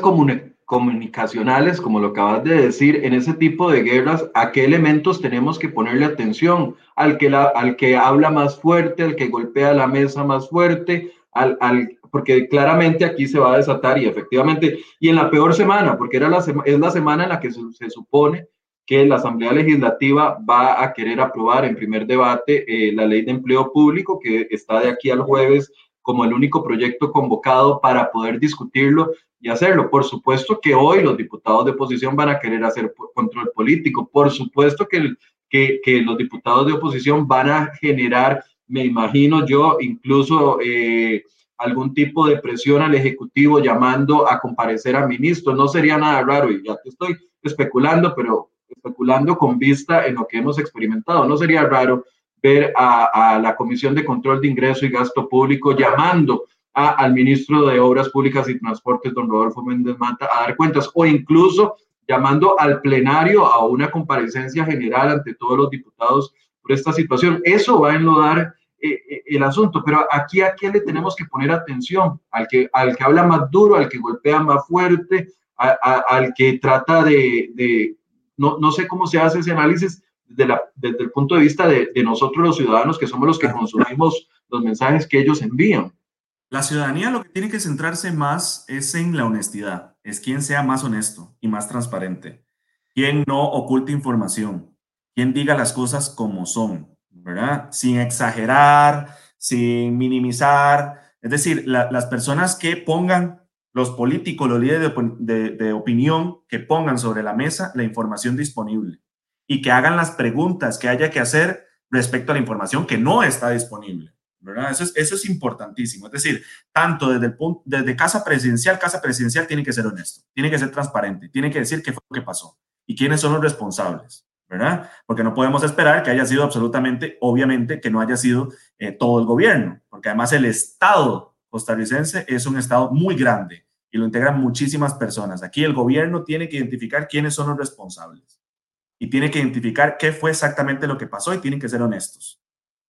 comunicacionales, como lo acabas de decir, en ese tipo de guerras, ¿a qué elementos tenemos que ponerle atención? Al que, al que habla más fuerte, al que golpea la mesa más fuerte, al, al, porque claramente aquí se va a desatar y efectivamente, y en la peor semana, porque era la es la semana en la que se, supone que la Asamblea Legislativa va a querer aprobar en primer debate eh, la ley de empleo público, que está de aquí al jueves como el único proyecto convocado para poder discutirlo y hacerlo. Por supuesto que hoy los diputados de oposición van a querer hacer control político. Por supuesto que, que, que los diputados de oposición van a generar, me imagino yo, incluso... Eh, algún tipo de presión al Ejecutivo llamando a comparecer a ministros. No sería nada raro, y ya te estoy especulando, pero especulando con vista en lo que hemos experimentado. No sería raro ver a, la Comisión de Control de Ingreso y Gasto Público llamando al ministro de Obras Públicas y Transportes, don Rodolfo Méndez Mata, a dar cuentas, o incluso llamando al plenario a una comparecencia general ante todos los diputados por esta situación. Eso va a enlodar eh, eh, el asunto, pero aquí a quién le tenemos que poner atención, al que, al que habla más duro, al que golpea más fuerte, al que trata de, no, no, sé cómo se hace ese análisis desde, la, desde el punto de vista de, nosotros los ciudadanos, que somos los que consumimos los mensajes que ellos envían. La ciudadanía lo que tiene que centrarse más es en la honestidad, es quien sea más honesto y más transparente, quien no oculte información, quien diga las cosas como son, ¿verdad? Sin exagerar, sin minimizar. Es decir, las personas que pongan, los políticos, los líderes de opinión, que pongan sobre la mesa la información disponible y que hagan las preguntas que haya que hacer respecto a la información que no está disponible. Eso es, eso es importantísimo. Es decir, tanto desde, el punto, desde casa presidencial, casa presidencial tiene que ser honesto, tiene que ser transparente, tiene que decir qué fue lo que pasó y quiénes son los responsables, ¿verdad? Porque no podemos esperar que haya sido absolutamente, obviamente, que no haya sido eh, todo el gobierno, porque además el Estado costarricense es un Estado muy grande y lo integran muchísimas personas. Aquí el gobierno tiene que identificar quiénes son los responsables y tiene que identificar qué fue exactamente lo que pasó y tienen que ser honestos.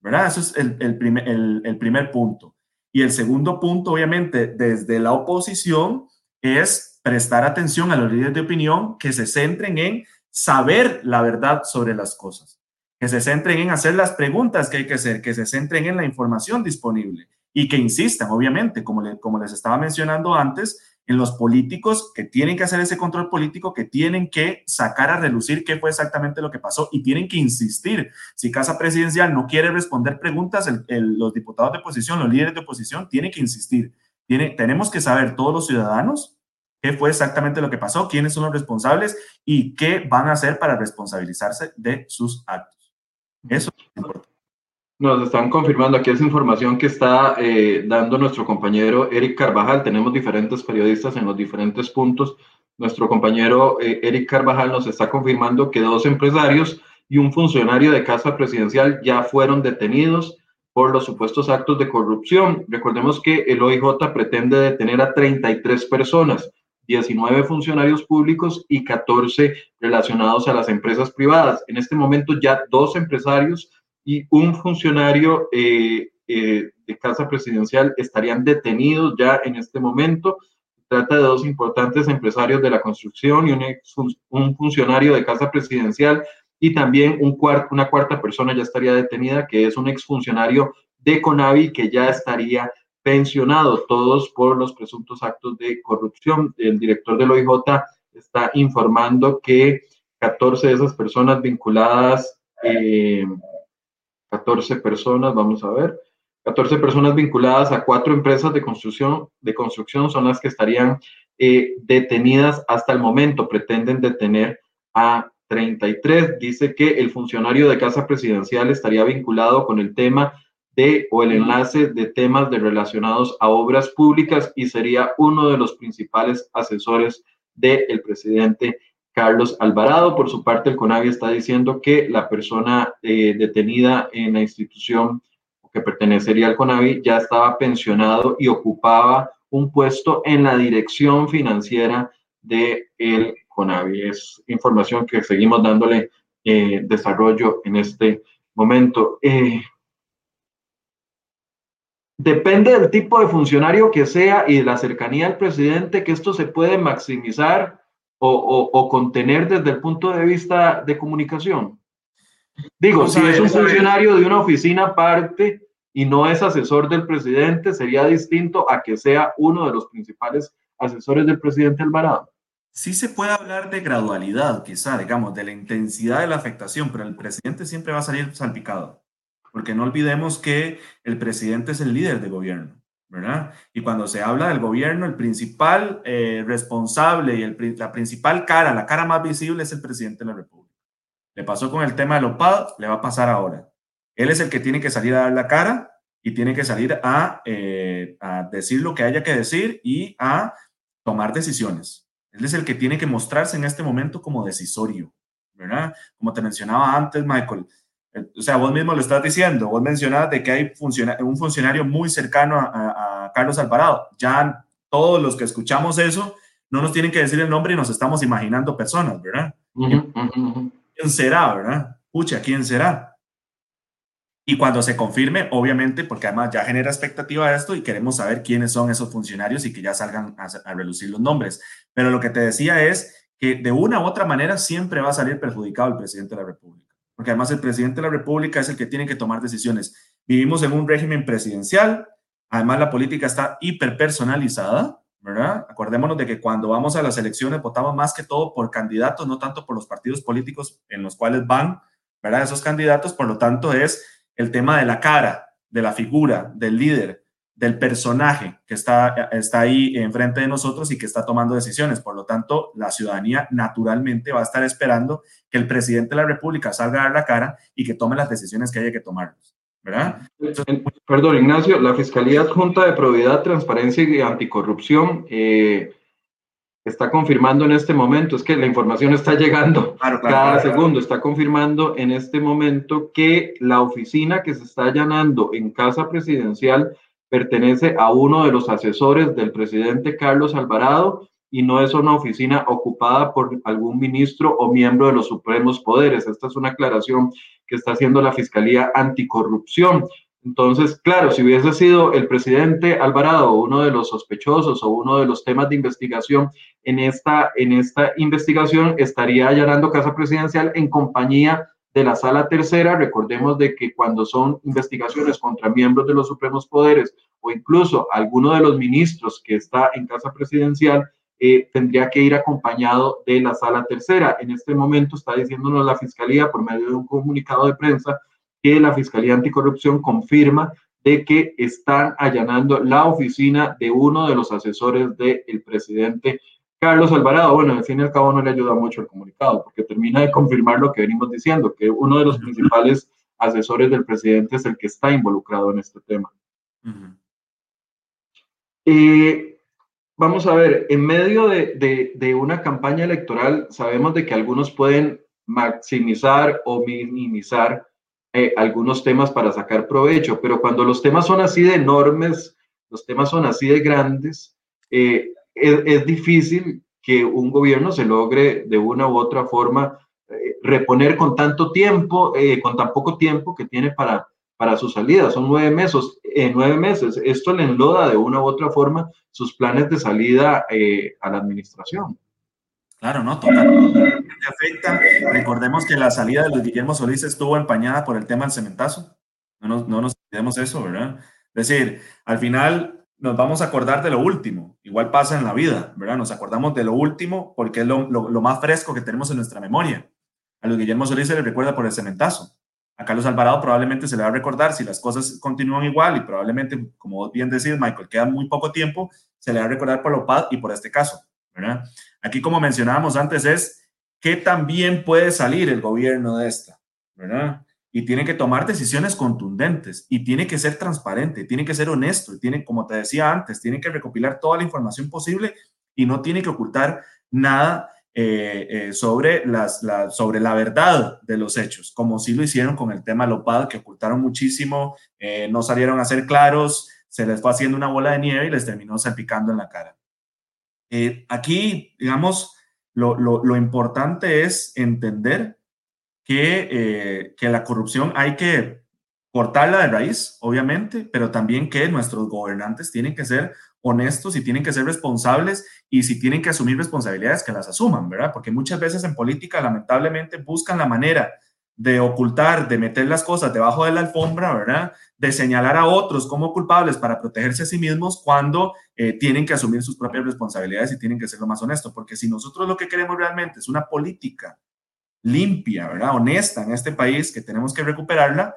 ¿Verdad? Eso es el, primer, punto. Y el segundo punto, obviamente, desde la oposición, es prestar atención a los líderes de opinión que se centren en saber la verdad sobre las cosas, que se centren en hacer las preguntas que hay que hacer, que se centren en la información disponible y que insistan, obviamente, como les estaba mencionando antes, en los políticos que tienen que hacer ese control político, que tienen que sacar a relucir qué fue exactamente lo que pasó y tienen que insistir. Si Casa Presidencial no quiere responder preguntas, los diputados de oposición, los líderes de oposición, tienen que insistir. Tenemos que saber todos los ciudadanos qué fue exactamente lo que pasó, quiénes son los responsables y qué van a hacer para responsabilizarse de sus actos. Eso es importante. Nos están confirmando aquí esa información que está eh, dando nuestro compañero Eric Carvajal. Tenemos diferentes periodistas en los diferentes puntos. Nuestro compañero eh, Eric Carvajal nos está confirmando que dos empresarios y un funcionario de Casa Presidencial ya fueron detenidos por los supuestos actos de corrupción. Recordemos que el OIJ pretende detener a 33 personas, 19 funcionarios públicos y 14 relacionados a las empresas privadas. En este momento ya dos empresarios y un funcionario eh, eh, de Casa Presidencial estarían detenidos ya en este momento. trata de dos importantes empresarios de la construcción y un, un funcionario de Casa Presidencial y también un una cuarta persona ya estaría detenida, que es un exfuncionario de CONAVI que ya estaría pensionado, todos por los presuntos actos de corrupción. El director del OIJ está informando que 14 de esas personas vinculadas eh, 14 personas, vamos a ver, 14 personas vinculadas a cuatro empresas de construcción, de construcción son las que estarían eh, detenidas hasta el momento. Pretenden detener a 33. Dice que el funcionario de Casa Presidencial estaría vinculado con el tema de o el enlace de temas de relacionados a obras públicas y sería uno de los principales asesores del presidente Carlos Alvarado. Por su parte, el CONAVI está diciendo que la persona eh, detenida en la institución que pertenecería al CONAVI ya estaba pensionado y ocupaba un puesto en la dirección financiera del el CONAVI. Es información que seguimos dándole eh, desarrollo en este momento. Eh, depende del tipo de funcionario que sea y de la cercanía al presidente que esto se puede maximizar o, contener desde el punto de vista de comunicación? Digo, si es un funcionario de una oficina aparte y no es asesor del presidente, sería distinto a que sea uno de los principales asesores del presidente Alvarado. Sí se puede hablar de gradualidad, quizá, digamos, de la intensidad de la afectación, pero el presidente siempre va a salir salpicado, porque no olvidemos que el presidente es el líder de gobierno. ¿Verdad? Y cuando se habla del gobierno, el principal eh, responsable y el, la principal cara, la cara más visible es el presidente de la República. Le pasó con el tema del OPAD, le va a pasar ahora. Él es el que tiene que salir a dar la cara y tiene que salir a, eh, a decir lo que haya que decir y a tomar decisiones. Él es el que tiene que mostrarse en este momento como decisorio, ¿verdad? Como te mencionaba antes, Michael, o sea, vos mismo lo estás diciendo, vos mencionabas de que hay un funcionario muy cercano a, Carlos Alvarado. Ya todos los que escuchamos eso no nos tienen que decir el nombre y nos estamos imaginando personas, ¿verdad? ¿Quién será, verdad? Pucha, ¿quién será? Y cuando se confirme, obviamente, porque además ya genera expectativa esto y queremos saber quiénes son esos funcionarios y que ya salgan a, a relucir los nombres. Pero lo que te decía es que de una u otra manera siempre va a salir perjudicado el presidente de la República porque además el presidente de la República es el que tiene que tomar decisiones. Vivimos en un régimen presidencial, Además, la política está hiperpersonalizada, ¿verdad? Acordémonos de que cuando vamos a las elecciones votamos más que todo por candidatos, no tanto por los partidos políticos en los cuales van, ¿verdad? Esos candidatos, por lo tanto, es el tema de la cara, de la figura, del líder, del personaje que está, está ahí enfrente de nosotros y que está tomando decisiones. Por lo tanto, la ciudadanía naturalmente va a estar esperando que el presidente de la República salga a dar la cara y que tome las decisiones que haya que tomar. ¿verdad? Perdón, Ignacio, la Fiscalía Adjunta de Probidad, Transparencia y Anticorrupción eh, está confirmando en este momento, es que la información está llegando cada segundo, está confirmando en este momento que la oficina que se está allanando en Casa Presidencial pertenece a uno de los asesores del presidente Carlos Alvarado y no es una oficina ocupada por algún ministro o miembro de los supremos poderes. Esta es una aclaración que está haciendo la Fiscalía Anticorrupción. Entonces, claro, si hubiese sido el presidente Alvarado uno de los sospechosos o uno de los temas de investigación en esta, en esta investigación, estaría allanando Casa Presidencial en compañía de la Sala Tercera. Recordemos de que cuando son investigaciones contra miembros de los supremos poderes o incluso alguno de los ministros que está en Casa Presidencial, eh, tendría que ir acompañado de la sala tercera. En este momento está diciéndonos la Fiscalía por medio de un comunicado de prensa que la Fiscalía Anticorrupción confirma de que están allanando la oficina de uno de los asesores del presidente Carlos Alvarado. Bueno, al fin y al cabo no le ayuda mucho el comunicado porque termina de confirmar lo que venimos diciendo, que uno de los principales asesores del presidente es el que está involucrado en este tema. Uh vamos a ver, en medio de, una campaña electoral sabemos de que algunos pueden maximizar o minimizar eh, algunos temas para sacar provecho, pero cuando los temas son así de enormes, los temas son así de grandes, eh, es, difícil que un gobierno se logre de una u otra forma eh, reponer con tanto tiempo, con tan poco tiempo que tiene para, para su salida. Son nueve meses, en nueve meses. Esto le enloda de una u otra forma sus planes de salida eh, a la administración. Claro, ¿no? Totalmente afecta. Recordemos que la salida de Luis Guillermo Solís estuvo empañada por el tema del cementazo. No nos, no nos olvidemos eso, ¿verdad? Es decir, al final nos vamos a acordar de lo último. Igual pasa en la vida, ¿verdad? Nos acordamos de lo último porque es lo, más fresco que tenemos en nuestra memoria. A Luis Guillermo Solís se le recuerda por el cementazo. A Carlos Alvarado probablemente se le va a recordar si las cosas continúan igual y probablemente, como bien decís, Michael, queda muy poco tiempo, se le va a recordar por lo PAD y por este caso, ¿verdad? Aquí, como mencionábamos antes, es qué también puede salir el gobierno de esta, ¿verdad? Y tiene que tomar decisiones contundentes y tiene que ser transparente, tiene que ser honesto, y tiene, como te decía antes, tiene que recopilar toda la información posible y no tiene que ocultar nada eh, eh, sobre, las, la, sobre la verdad de los hechos, como sí lo hicieron con el tema Lopad, que ocultaron muchísimo, eh, no salieron a ser claros, se les fue haciendo una bola de nieve y les terminó salpicando en la cara. aquí, digamos, lo, lo, lo, importante es entender que, que la corrupción hay que cortarla de raíz, obviamente, pero también que nuestros gobernantes tienen que ser honestos y tienen que ser responsables y si tienen que asumir responsabilidades, que las asuman, ¿verdad? Porque muchas veces en política, lamentablemente, buscan la manera de ocultar, de meter las cosas debajo de la alfombra, ¿verdad? De señalar a otros como culpables para protegerse a sí mismos cuando eh, tienen que asumir sus propias responsabilidades y tienen que ser lo más honestos. Porque si nosotros lo que queremos realmente es una política limpia, ¿verdad? Honesta en este país, que tenemos que recuperarla,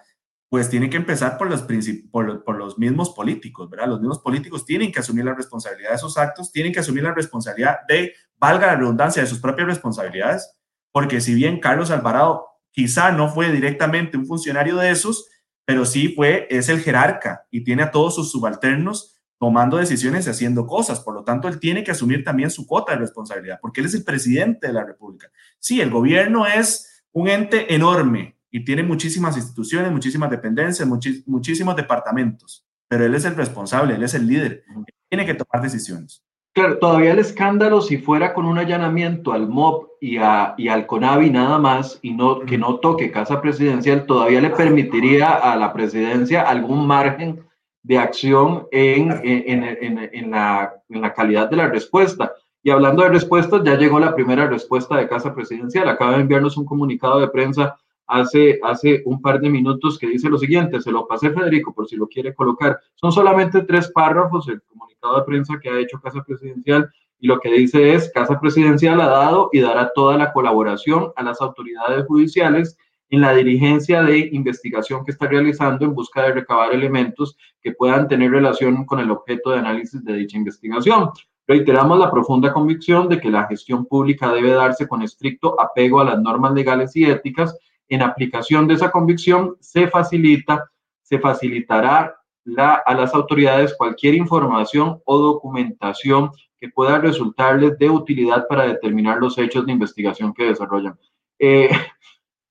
pues tiene que empezar por los, por, por, los mismos políticos, ¿verdad? Los mismos políticos tienen que asumir la responsabilidad de sus actos, tienen que asumir la responsabilidad de, valga la redundancia, de sus propias responsabilidades, porque si bien Carlos Alvarado quizá no fue directamente un funcionario de esos, pero sí fue, es el jerarca y tiene a todos sus subalternos tomando decisiones y haciendo cosas. Por lo tanto, él tiene que asumir también su cuota de responsabilidad, porque él es el presidente de la República. Sí, el gobierno es un ente enorme, y tiene muchísimas instituciones, muchísimas dependencias, muchísimos departamentos, pero él es el responsable, él es el líder, tiene que tomar decisiones. Claro, todavía el escándalo, si fuera con un allanamiento al MOB y, a, y al CONAVI nada más, y no, que no toque casa presidencial, todavía le permitiría a la presidencia algún margen de acción en, en, en, la, en la calidad de la respuesta. Y hablando de respuestas, ya llegó la primera respuesta de Casa Presidencial. Acaba de enviarnos un comunicado de prensa hace, hace un par de minutos que dice lo siguiente, se lo pasé Federico por si lo quiere colocar. Son solamente tres párrafos el comunicado de prensa que ha hecho Casa Presidencial y lo que dice es, Casa Presidencial ha dado y dará toda la colaboración a las autoridades judiciales en la diligencia de investigación que está realizando en busca de recabar elementos que puedan tener relación con el objeto de análisis de dicha investigación. Reiteramos la profunda convicción de que la gestión pública debe darse con estricto apego a las normas legales y éticas. En aplicación de esa convicción se facilita, se facilitará la, a las autoridades cualquier información o documentación que pueda resultarles de utilidad para determinar los hechos de investigación que desarrollan. Eh,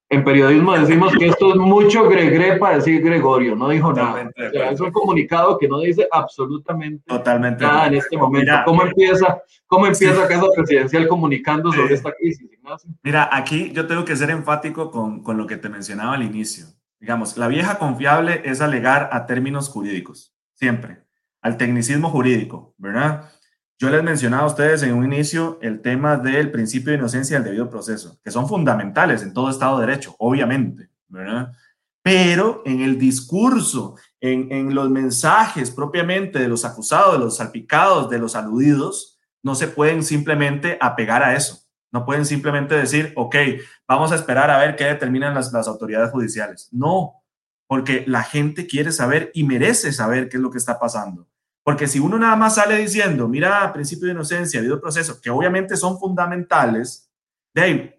en periodismo decimos que esto es mucho gregre para decir Gregorio, no dijo nada. es un comunicado que no dice absolutamente nada en este momento. ¿Cómo empieza, cómo empieza Casa Presidencial comunicando sobre esta crisis, Mira, aquí yo tengo que ser enfático con, con lo que te mencionaba al inicio. Digamos, la vieja confiable es alegar a términos jurídicos, siempre, al tecnicismo jurídico, ¿verdad? Yo les mencionaba a ustedes en un inicio el tema del principio de inocencia y el debido proceso, que son fundamentales en todo Estado de Derecho, obviamente, ¿verdad? Pero en el discurso, en, en los mensajes propiamente de los acusados, de los salpicados, de los aludidos, no se pueden simplemente apegar a eso. No pueden simplemente decir, ok, vamos a esperar a ver qué determinan las, las autoridades judiciales. No, porque la gente quiere saber y merece saber qué es lo que está pasando. Porque si uno nada más sale diciendo, mira, principio de inocencia, habido proceso, que obviamente son fundamentales, de ahí,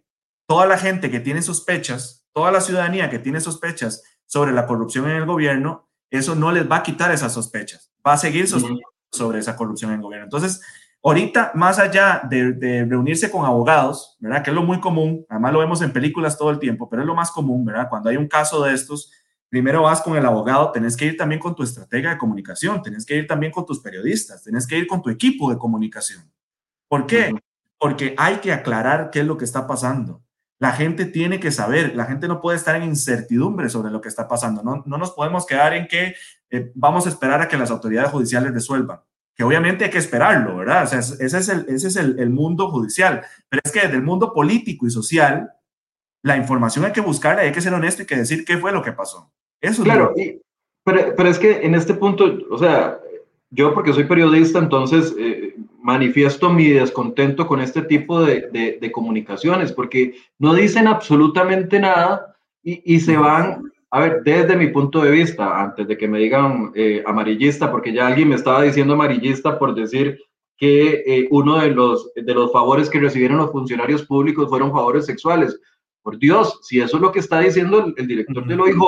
toda la gente que tiene sospechas, toda la ciudadanía que tiene sospechas sobre la corrupción en el gobierno, eso no les va a quitar esas sospechas, va a seguir sospechando sobre esa corrupción en el gobierno. Entonces, ahorita, más allá de, de, reunirse con abogados, ¿verdad? Que es lo muy común, además lo vemos en películas todo el tiempo, pero es lo más común, ¿verdad? Cuando hay un caso de estos, primero vas con el abogado, tenés que ir también con tu estratega de comunicación, tenés que ir también con tus periodistas, tenés que ir con tu equipo de comunicación. ¿Por qué? Porque hay que aclarar qué es lo que está pasando. La gente tiene que saber, la gente no puede estar en incertidumbre sobre lo que está pasando. No, no nos podemos quedar en que eh, vamos a esperar a que las autoridades judiciales resuelvan, que obviamente hay que esperarlo, ¿verdad? O sea, ese es, el, ese es el, el mundo judicial, pero es que desde el mundo político y social, la información hay que buscarla, hay que ser honesto y que decir qué fue lo que pasó. Eso claro, pero, pero, es que en este punto, o sea, yo porque soy periodista, entonces eh, manifiesto mi descontento con este tipo de, de, comunicaciones, porque no dicen absolutamente nada y, y, se van, a ver, desde mi punto de vista, antes de que me digan eh, amarillista, porque ya alguien me estaba diciendo amarillista por decir que eh, uno de los, de los favores que recibieron los funcionarios públicos fueron favores sexuales. Por Dios, si eso es lo que está diciendo el, el director del OIJ,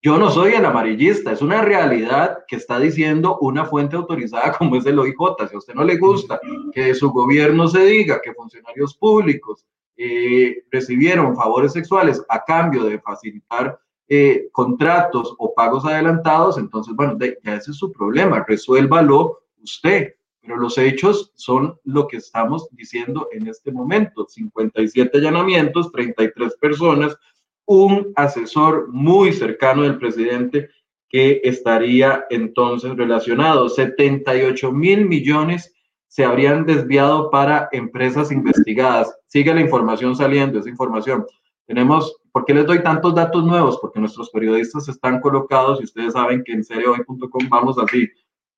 yo no soy el amarillista, es una realidad que está diciendo una fuente autorizada como es el OIJ. Si a usted no le gusta que de su gobierno se diga que funcionarios públicos eh, recibieron favores sexuales a cambio de facilitar eh, contratos o pagos adelantados, entonces, bueno, ya ese es su problema, resuélvalo usted. Pero los hechos son lo que estamos diciendo en este momento. 57 allanamientos, 33 personas, un asesor muy cercano del presidente que estaría entonces relacionado. 78 mil millones se habrían desviado para empresas investigadas. Sigue la información saliendo, esa información. Tenemos, ¿por qué les doy tantos datos nuevos? Porque nuestros periodistas están colocados y ustedes saben que en seriohoy.com vamos así,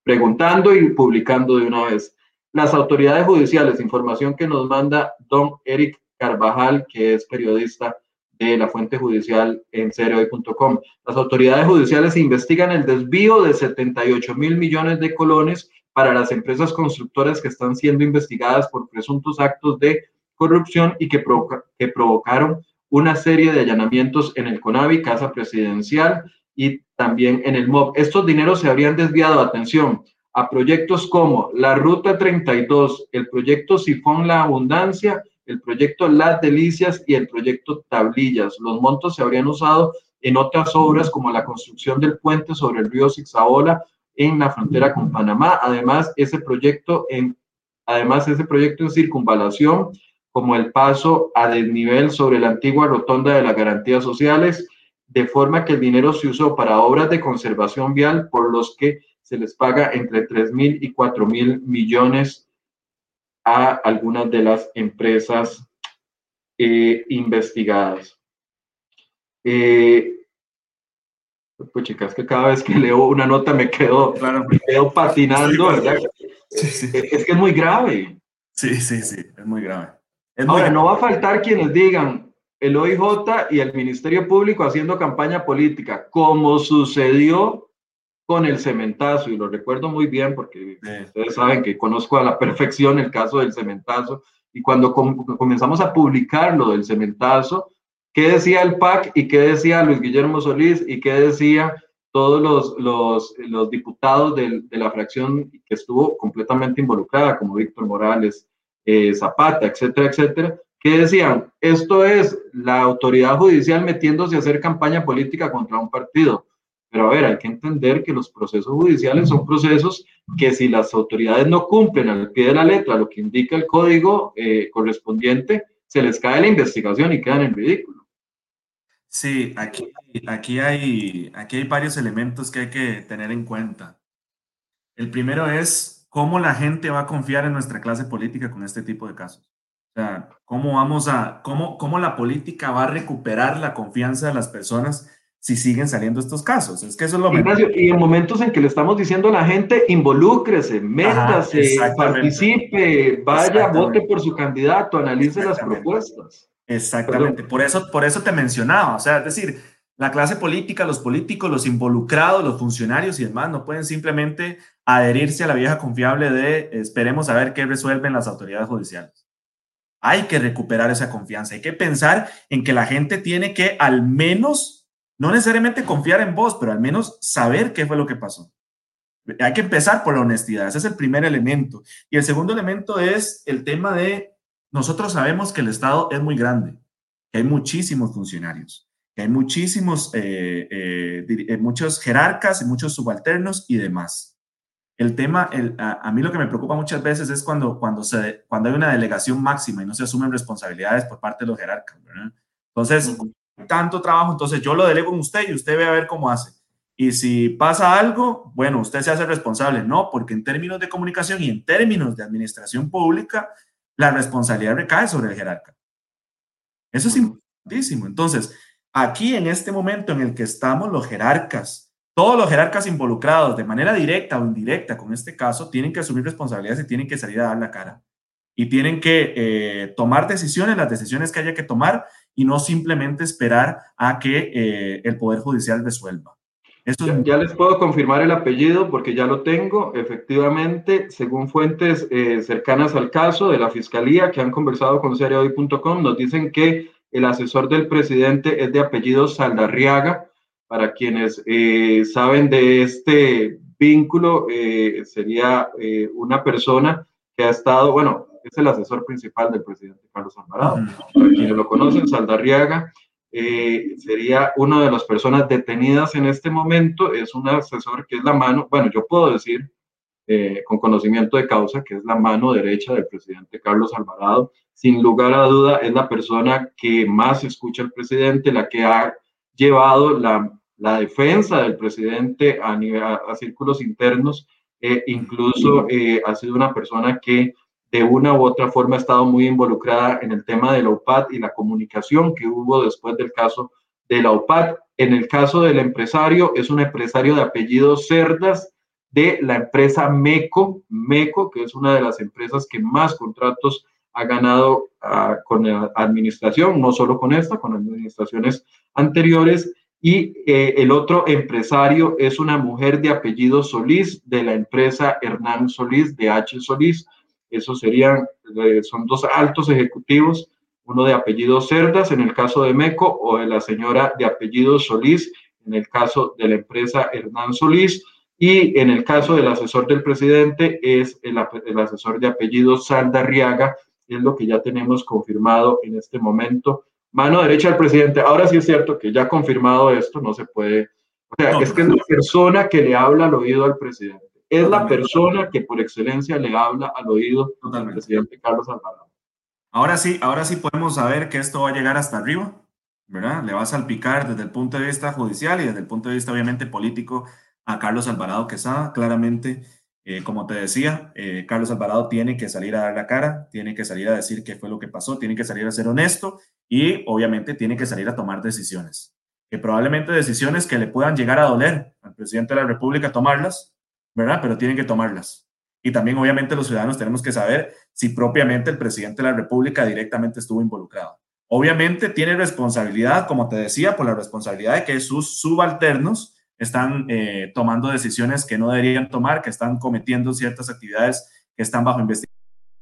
preguntando y publicando de una vez. Las autoridades judiciales, información que nos manda don Eric Carvajal, que es periodista de la fuente judicial en seriohoy.com. Las autoridades judiciales investigan el desvío de 78 mil millones de colones para las empresas constructoras que están siendo investigadas por presuntos actos de corrupción y que, que provocaron una serie de allanamientos en el CONAVI, Casa Presidencial y también en el MOB. Estos dineros se habrían desviado, atención, a proyectos como la Ruta 32, el proyecto Sifón La Abundancia el proyecto Las Delicias y el proyecto Tablillas. Los montos se habrían usado en otras obras como la construcción del puente sobre el río Zixaola en la frontera con Panamá. Además, ese proyecto en, además, ese proyecto en circunvalación, como el paso a desnivel sobre la antigua rotonda de las garantías sociales, de forma que el dinero se usó para obras de conservación vial por los que se les paga entre 3 mil y 4 mil millones a algunas de las empresas eh, investigadas. Eh, pues chicas, que cada vez que leo una nota me quedo, claro. me quedo patinando, ¿verdad? Es que es muy grave. Sí, sí, sí, es muy grave. Ahora, no va a faltar quienes digan el OIJ y el Ministerio Público haciendo campaña política, como sucedió con el cementazo, y lo recuerdo muy bien porque ustedes saben que conozco a la perfección el caso del cementazo, y cuando comenzamos a publicar lo del cementazo, ¿qué decía el PAC y qué decía Luis Guillermo Solís y qué decía todos los, los, los diputados de, de, la fracción que estuvo completamente involucrada, como Víctor Morales, eh, Zapata, etcétera, etcétera, que decían, esto es la autoridad judicial metiéndose a hacer campaña política contra un partido. Pero a ver, hay que entender que los procesos judiciales son procesos que si las autoridades no cumplen al pie de la letra lo que indica el código eh, correspondiente, se les cae la investigación y quedan en ridículo. Sí, aquí, aquí, hay, aquí hay varios elementos que hay que tener en cuenta. El primero es cómo la gente va a confiar en nuestra clase política con este tipo de casos. O sea, cómo vamos a, cómo, cómo la política va a recuperar la confianza de las personas si siguen saliendo estos casos. Es que eso es lo Ignacio, Y en momentos en que le estamos diciendo a la gente, involúcrese, métase, participe, vaya, vote por su candidato, analice las propuestas. Exactamente, por eso, por eso te mencionaba, o sea, es decir, la clase política, los políticos, los involucrados, los funcionarios y demás no pueden simplemente adherirse a la vieja confiable de esperemos a ver qué resuelven las autoridades judiciales. Hay que recuperar esa confianza, hay que pensar en que la gente tiene que al menos no necesariamente confiar en vos, pero al menos saber qué fue lo que pasó. Hay que empezar por la honestidad, ese es el primer elemento. Y el segundo elemento es el tema de, nosotros sabemos que el Estado es muy grande, hay muchísimos funcionarios, hay muchísimos, eh, eh, eh, muchos jerarcas y muchos subalternos y demás. El tema, a, mí lo que me preocupa muchas veces es cuando, cuando, se, cuando hay una delegación máxima y no se asumen responsabilidades por parte de los jerarcas. Entonces, tanto trabajo, entonces yo lo delego en usted y usted ve a ver cómo hace. Y si pasa algo, bueno, usted se hace responsable. No, porque en términos de comunicación y en términos de administración pública, la responsabilidad recae sobre el jerarca. Eso es importantísimo. Entonces, aquí en este momento en el que estamos, los jerarcas, todos los jerarcas involucrados de manera directa o indirecta con este caso, tienen que asumir responsabilidades y tienen que salir a dar la cara. Y tienen que eh, tomar decisiones, las decisiones que haya que tomar, y no simplemente esperar a que eh, el Poder Judicial resuelva. ya, les puedo confirmar el apellido porque ya lo tengo. Efectivamente, según fuentes eh, cercanas al caso de la Fiscalía que han conversado con seriahoy.com, nos dicen que el asesor del presidente es de apellido Saldarriaga. Para quienes eh, saben de este vínculo, sería una persona que ha estado, bueno, es el asesor principal del presidente Carlos Alvarado. Para quienes lo conocen, Saldarriaga eh, sería una de las personas detenidas en este momento, es un asesor que es la mano, bueno, yo puedo decir eh, con conocimiento de causa que es la mano derecha del presidente Carlos Alvarado. Sin lugar a duda, es la persona que más escucha al presidente, la que ha llevado la, la defensa del presidente a, nivel, a, círculos internos, eh, incluso ha sido una persona que de una u otra forma ha estado muy involucrada en el tema de la UPAD y la comunicación que hubo después del caso de la UPAD. En el caso del empresario, es un empresario de apellido Cerdas de la empresa MECO, MECO, que es una de las empresas que más contratos ha ganado uh, con la administración, no solo con esta, con administraciones anteriores. Y eh, el otro empresario es una mujer de apellido Solís, de la empresa Hernán Solís, de H. Solís, esos serían, eh, son dos altos ejecutivos, uno de apellido Cerdas en el caso de MECO o de la señora de apellido Solís en el caso de la empresa Hernán Solís. Y en el caso del asesor del presidente es el, el asesor de apellido Saldarriaga, es lo que ya tenemos confirmado en este momento. Mano derecha del presidente. Ahora sí es cierto que ya confirmado esto, no se puede. O sea, es que es la persona que le habla al oído al presidente es la persona que por excelencia le habla al oído del presidente Carlos Alvarado. Ahora sí, ahora sí podemos saber que esto va a llegar hasta arriba, ¿verdad? Le va a salpicar desde el punto de vista judicial y desde el punto de vista obviamente político a Carlos Alvarado Quesada. Claramente, eh, como te decía, eh, Carlos Alvarado tiene que salir a dar la cara, tiene que salir a decir qué fue lo que pasó, tiene que salir a ser honesto y obviamente tiene que salir a tomar decisiones. probablemente decisiones que le puedan llegar a doler al presidente de la República tomarlas, ¿verdad? Pero tienen que tomarlas. Y también, obviamente, los ciudadanos tenemos que saber si propiamente el presidente de la República directamente estuvo involucrado. Obviamente tiene responsabilidad, como te decía, por la responsabilidad de que sus subalternos están eh, tomando decisiones que no deberían tomar, que están cometiendo ciertas actividades que están bajo investigación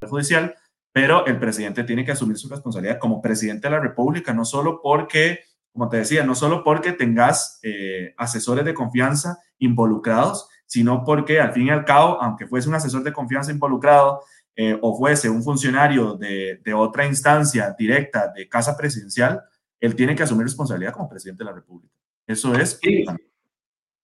judicial, pero el presidente tiene que asumir su responsabilidad como presidente de la República, no solo porque, como te decía, no solo porque tengas eh, asesores de confianza involucrados, sino porque al fin y al cabo, aunque fuese un asesor de confianza involucrado eh, o fuese un funcionario de, otra instancia directa de casa presidencial, él tiene que asumir responsabilidad como presidente de la República. Eso es.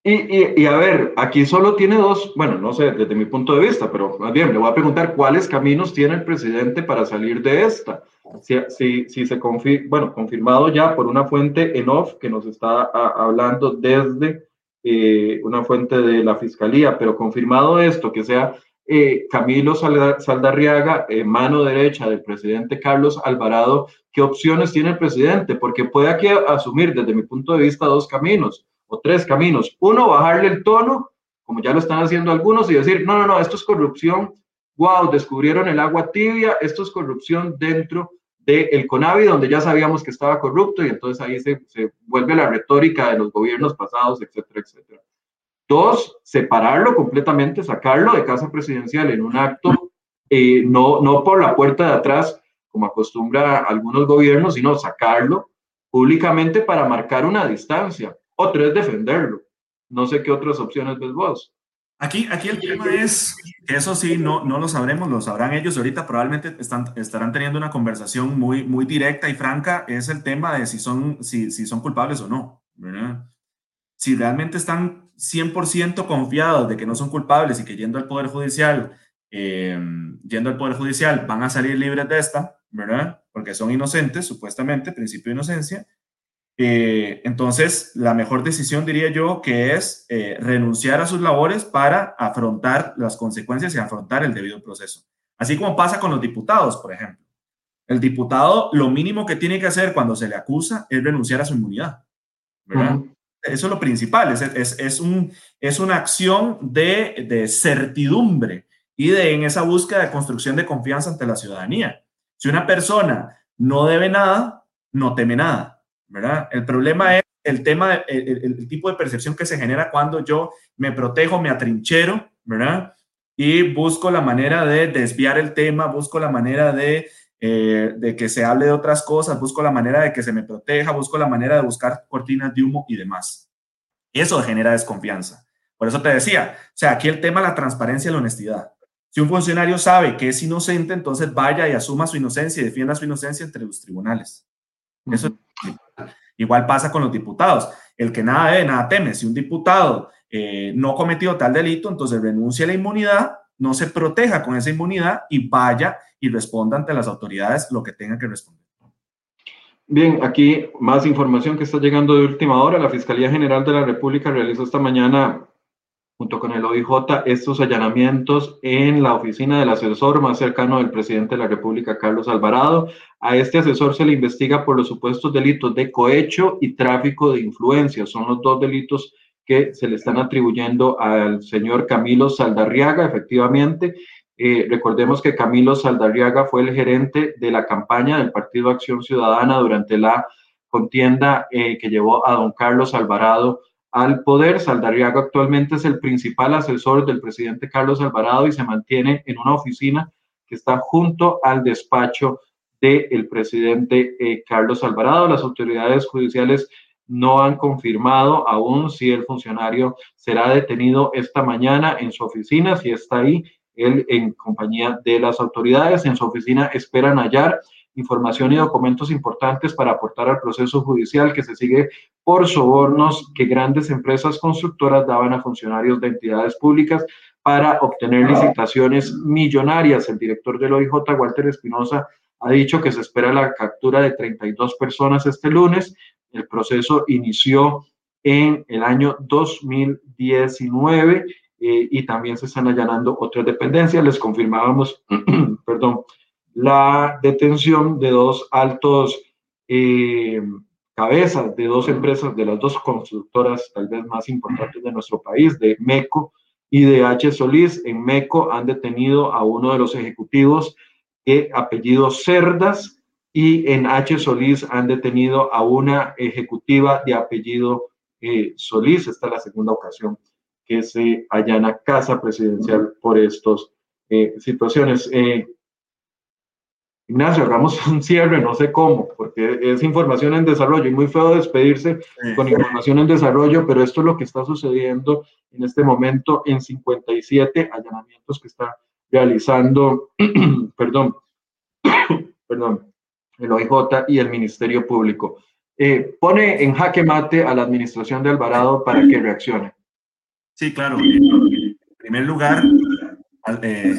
Y, y, y, a ver, aquí solo tiene dos, bueno, no sé, desde mi punto de vista, pero más bien le voy a preguntar cuáles caminos tiene el presidente para salir de esta. Si, si, si se confirma, bueno, confirmado ya por una fuente en off que nos está hablando desde eh, una fuente de la fiscalía, pero confirmado esto, que sea eh, Camilo Saldarriaga, eh, mano derecha del presidente Carlos Alvarado, ¿qué opciones tiene el presidente? Porque puede aquí asumir desde mi punto de vista dos caminos o tres caminos. Uno, bajarle el tono, como ya lo están haciendo algunos, y decir, no, no, no, esto es corrupción, wow, descubrieron el agua tibia, esto es corrupción dentro del CONAVI, donde ya sabíamos que estaba corrupto y entonces ahí se, se vuelve la retórica de los gobiernos pasados, etcétera, etcétera. Dos, separarlo completamente, sacarlo de casa presidencial en un acto, eh, no, no por la puerta de atrás, como acostumbra algunos gobiernos, sino sacarlo públicamente para marcar una distancia. O tres, defenderlo. No sé qué otras opciones ves vos. Aquí, aquí el tema es, eso sí, no, no lo sabremos, lo sabrán ellos. Ahorita probablemente están, estarán teniendo una conversación muy, muy directa y franca. Es el tema de si son, si, si son culpables o no. Si realmente están 100% confiados de que no son culpables y que yendo al Poder Judicial, eh, yendo al Poder Judicial van a salir libres de esta, ¿verdad? Porque son inocentes, supuestamente, principio de inocencia eh, entonces, la mejor decisión diría yo que es eh, renunciar a sus labores para afrontar las consecuencias y afrontar el debido proceso. Así como pasa con los diputados, por ejemplo. El diputado lo mínimo que tiene que hacer cuando se le acusa es renunciar a su inmunidad. ¿verdad? Eso es lo principal, es, es, es, un, es una acción de, de certidumbre y de en esa búsqueda de construcción de confianza ante la ciudadanía. Si una persona no debe nada, no teme nada. ¿Verdad? El problema es el tema, el, tipo de percepción que se genera cuando yo me protejo, me atrinchero, ¿verdad? Y busco la manera de desviar el tema, busco la manera de, eh, que se hable de otras cosas, busco la manera de que se me proteja, busco la manera de buscar cortinas de humo y demás. Eso genera desconfianza. Por eso te decía, o sea, aquí el tema la transparencia y la honestidad. Si un funcionario sabe que es inocente, entonces vaya y asuma su inocencia y defienda su inocencia entre los tribunales. Eso Igual pasa con los diputados. El que nada debe, nada teme. Si un diputado eh, no cometió tal delito, entonces renuncia a la inmunidad, no se proteja con esa inmunidad y vaya y responda ante las autoridades lo que tenga que responder. Bien, aquí más información que está llegando de última hora. La Fiscalía General de la República realizó esta mañana junto con el OIJ, estos allanamientos en la oficina del asesor más cercano del presidente de la República, Carlos Alvarado. A este asesor se le investiga por los supuestos delitos de cohecho y tráfico de influencia. Son los dos delitos que se le están atribuyendo al señor Camilo Saldarriaga, efectivamente. Eh, recordemos que Camilo Saldarriaga fue el gerente de la campaña del Partido Acción Ciudadana durante la contienda eh, que llevó a don Carlos Alvarado al poder. Saldarriaga actualmente es el principal asesor del presidente Carlos Alvarado y se mantiene en una oficina que está junto al despacho del presidente eh, Carlos Alvarado. Las autoridades judiciales no han confirmado aún si el funcionario será detenido esta mañana en su oficina, si está ahí, él en compañía de las autoridades. En su oficina esperan hallar información y documentos importantes para aportar al proceso judicial que se sigue por sobornos que grandes empresas constructoras daban a funcionarios de entidades públicas para obtener licitaciones millonarias. El director del OIJ, Walter Espinosa, ha dicho que se espera la captura de 32 personas este lunes. El proceso inició en el año 2019 eh, y también se están allanando otras dependencias. Les confirmábamos, perdón, la detención de dos altos eh, cabezas de dos empresas, de las dos constructoras tal vez más importantes de nuestro país, de MECO y de H. Solís. En MECO han detenido a uno de los ejecutivos de apellido Cerdas y en H. Solís han detenido a una ejecutiva de apellido eh, Solís. Esta es la segunda ocasión que se allana casa presidencial por estas eh, situaciones. Eh, Ignacio, hagamos un cierre, no sé cómo, porque es información en desarrollo y muy feo despedirse con información en desarrollo, pero esto es lo que está sucediendo en este momento en 57 allanamientos que está realizando, perdón, perdón, el OIJ y el Ministerio Público. Eh, pone en jaque mate a la administración de Alvarado para que reaccione. Sí, claro. En primer lugar, eh,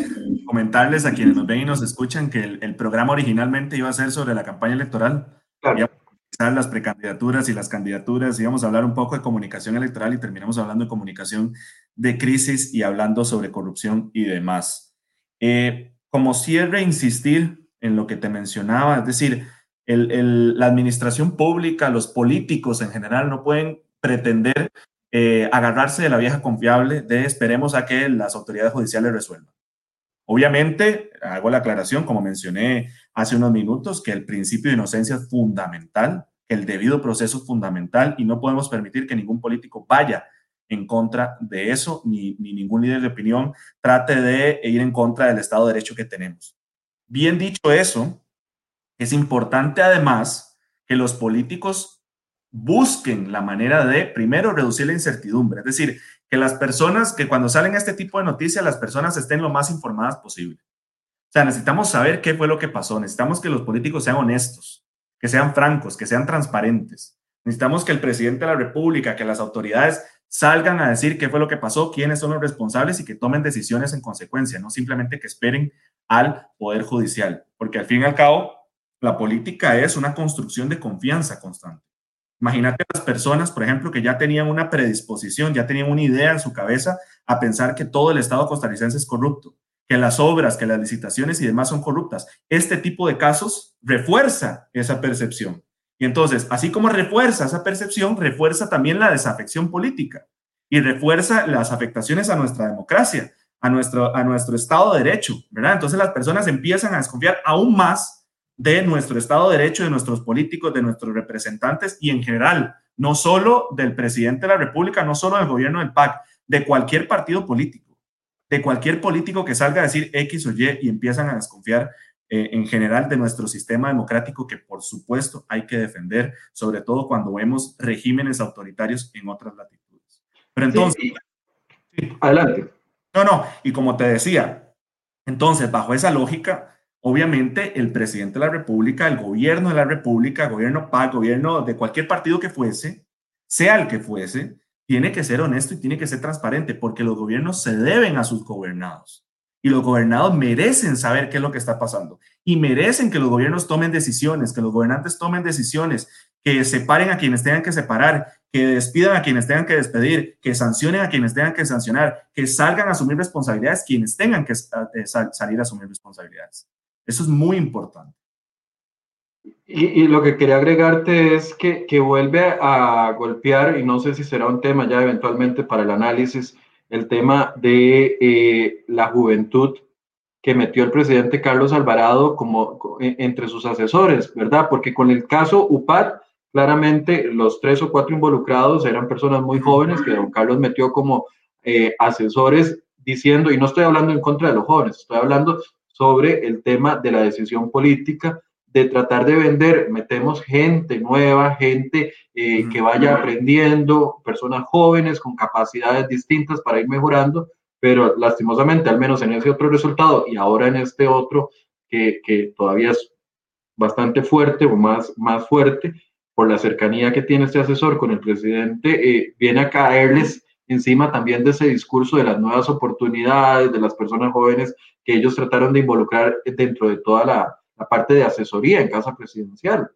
comentarles a quienes nos ven y nos escuchan que el, programa originalmente iba a ser sobre la campaña electoral. Claro. las precandidaturas y las candidaturas, íbamos a hablar un poco de comunicación electoral y terminamos hablando de comunicación de crisis y hablando sobre corrupción y demás. Eh, como cierre, insistir en lo que te mencionaba, es decir, la administración pública, los políticos en general no pueden pretender eh, agarrarse de la vieja confiable de esperemos a que las autoridades judiciales resuelvan. Obviamente, hago la aclaración, como mencioné hace unos minutos, que el principio de inocencia es fundamental, que el debido proceso es fundamental y no podemos permitir que ningún político vaya en contra de eso, ni, ni ningún líder de opinión trate de ir en contra del Estado de Derecho que tenemos. Bien dicho eso, es importante además que los políticos busquen la manera de, primero, reducir la incertidumbre. Es decir, que las personas, que cuando salen este tipo de noticias, las personas estén lo más informadas posible. O sea, necesitamos saber qué fue lo que pasó. Necesitamos que los políticos sean honestos, que sean francos, que sean transparentes. Necesitamos que el presidente de la República, que las autoridades salgan a decir qué fue lo que pasó, quiénes son los responsables y que tomen decisiones en consecuencia, no simplemente que esperen al Poder Judicial. Porque al fin y al cabo, la política es una construcción de confianza constante. Imagínate las personas, por ejemplo, que ya tenían una predisposición, ya tenían una idea en su cabeza a pensar que todo el Estado costarricense es corrupto, que las obras, que las licitaciones y demás son corruptas. Este tipo de casos refuerza esa percepción. Y entonces, así como refuerza esa percepción, refuerza también la desafección política y refuerza las afectaciones a nuestra democracia, a nuestro, a nuestro Estado de Derecho, ¿verdad? Entonces las personas empiezan a desconfiar aún más de nuestro Estado de Derecho, de nuestros políticos, de nuestros representantes y en general, no solo del presidente de la República, no solo del gobierno del PAC, de cualquier partido político, de cualquier político que salga a decir X o Y y empiezan a desconfiar eh, en general de nuestro sistema democrático que por supuesto hay que defender, sobre todo cuando vemos regímenes autoritarios en otras latitudes. Pero entonces... Adelante. No, no, y como te decía, entonces bajo esa lógica, Obviamente, el presidente de la República, el gobierno de la República, gobierno PAC, gobierno de cualquier partido que fuese, sea el que fuese, tiene que ser honesto y tiene que ser transparente, porque los gobiernos se deben a sus gobernados. Y los gobernados merecen saber qué es lo que está pasando. Y merecen que los gobiernos tomen decisiones, que los gobernantes tomen decisiones, que separen a quienes tengan que separar, que despidan a quienes tengan que despedir, que sancionen a quienes tengan que sancionar, que salgan a asumir responsabilidades quienes tengan que eh, salir a asumir responsabilidades. Eso es muy importante. Y, lo que quería agregarte es que, que, vuelve a golpear, y no sé si será un tema ya eventualmente para el análisis, el tema de eh, la juventud que metió el presidente Carlos Alvarado como entre sus asesores, ¿verdad? Porque con el caso UPAD, claramente los tres o cuatro involucrados eran personas muy jóvenes que don Carlos metió como eh, asesores diciendo, y no estoy hablando en contra de los jóvenes, estoy hablando sobre el tema de la decisión política, de tratar de vender, metemos gente nueva, gente eh, que vaya aprendiendo, personas jóvenes con capacidades distintas para ir mejorando, pero lastimosamente, al menos en ese otro resultado y ahora en este otro, que, que todavía es bastante fuerte o más, más fuerte, por la cercanía que tiene este asesor con el presidente, eh, viene a caerles encima también de ese discurso de las nuevas oportunidades, de las personas jóvenes que ellos trataron de involucrar dentro de toda la, parte de asesoría en casa presidencial.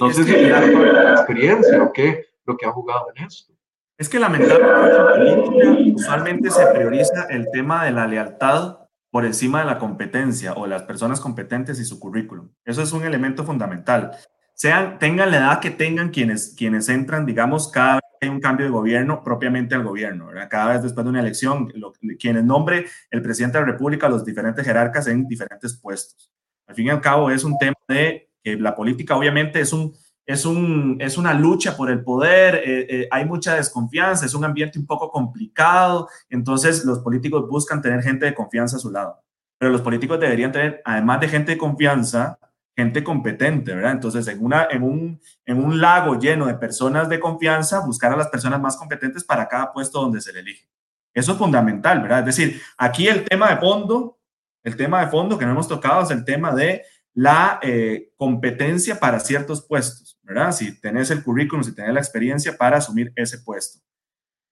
no sé si es la experiencia o qué lo que ha jugado en esto. Es que lamentablemente en política usualmente se prioriza el tema de la lealtad por encima de la competencia o las personas competentes y su currículum. Eso es un elemento fundamental. sean, tengan la edad que tengan quienes, quienes entran, digamos, cada hay un cambio de gobierno, propiamente al gobierno, ¿verdad? cada vez después de una elección, quienes nombre el presidente de la República, los diferentes jerarcas en diferentes puestos. Al fin y al cabo es un tema de que la política obviamente es un, es, un, es una lucha por el poder, eh, eh, hay mucha desconfianza, es un ambiente un poco complicado, entonces los políticos buscan tener gente de confianza a su lado. Pero los políticos deberían tener, además de gente de confianza, gente competente, ¿verdad? Entonces, en, una, en, un, en un lago lleno de personas de confianza, buscar a las personas más competentes para cada puesto donde se le elige. Eso es fundamental, ¿verdad? Es decir, aquí el tema de fondo, el tema de fondo que no hemos tocado es el tema de la eh, competencia para ciertos puestos, ¿verdad? Si tenés el currículum, si tenés la experiencia para asumir ese puesto.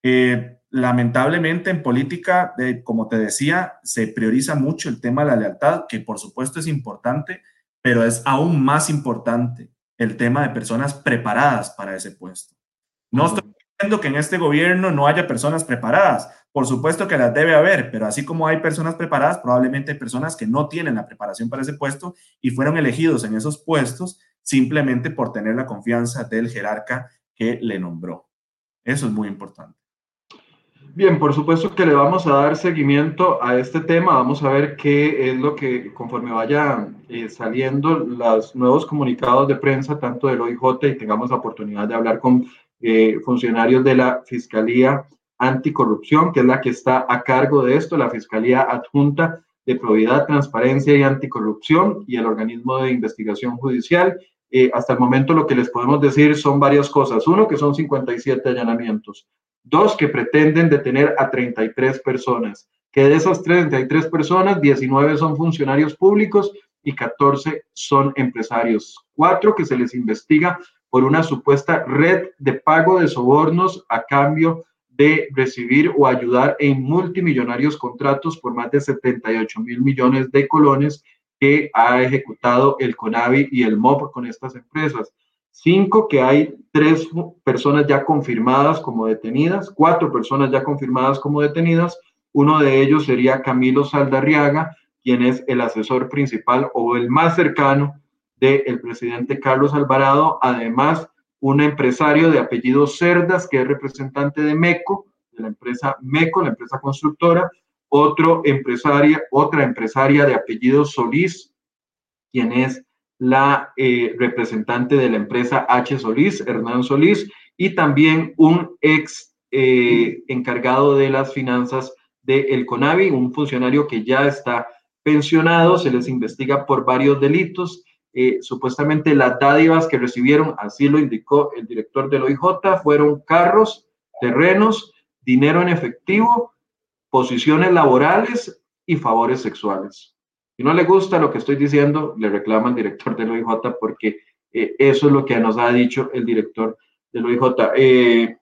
Eh, lamentablemente en política, como te decía, se prioriza mucho el tema de la lealtad, que por supuesto es importante, pero es aún más importante el tema de personas preparadas para ese puesto. No estoy diciendo que en este gobierno no haya personas preparadas, por supuesto que las debe haber, pero así como hay personas preparadas, probablemente hay personas que no tienen la preparación para ese puesto y fueron elegidos en esos puestos simplemente por tener la confianza del jerarca que le nombró. Eso es muy importante. Bien, por supuesto que le vamos a dar seguimiento a este tema. Vamos a ver qué es lo que, conforme vaya eh, saliendo los nuevos comunicados de prensa, tanto del OIJ y tengamos la oportunidad de hablar con eh, funcionarios de la Fiscalía Anticorrupción, que es la que está a cargo de esto, la Fiscalía Adjunta de Probidad, Transparencia y Anticorrupción y el organismo de investigación judicial. Eh, hasta el momento lo que les podemos decir son varias cosas. Uno, que son 57 allanamientos. Dos que pretenden detener a 33 personas, que de esas 33 personas, 19 son funcionarios públicos y 14 son empresarios. Cuatro que se les investiga por una supuesta red de pago de sobornos a cambio de recibir o ayudar en multimillonarios contratos por más de 78 mil millones de colones que ha ejecutado el CONAVI y el MOP con estas empresas. Cinco, que hay tres personas ya confirmadas como detenidas, cuatro personas ya confirmadas como detenidas. Uno de ellos sería Camilo Saldarriaga, quien es el asesor principal o el más cercano del presidente Carlos Alvarado. Además, un empresario de apellido Cerdas, que es representante de MECO, de la empresa MECO, la empresa constructora. Otro empresaria, otra empresaria de apellido Solís, quien es la eh, representante de la empresa H. Solís, Hernán Solís, y también un ex eh, encargado de las finanzas del el CONAVI, un funcionario que ya está pensionado, se les investiga por varios delitos. Eh, supuestamente las dádivas que recibieron, así lo indicó el director del OIJ, fueron carros, terrenos, dinero en efectivo, posiciones laborales y favores sexuales. Si no le gusta lo que estoy diciendo, le reclama al director del OIJ porque eh, eso es lo que nos ha dicho el director del OIJ. Eh,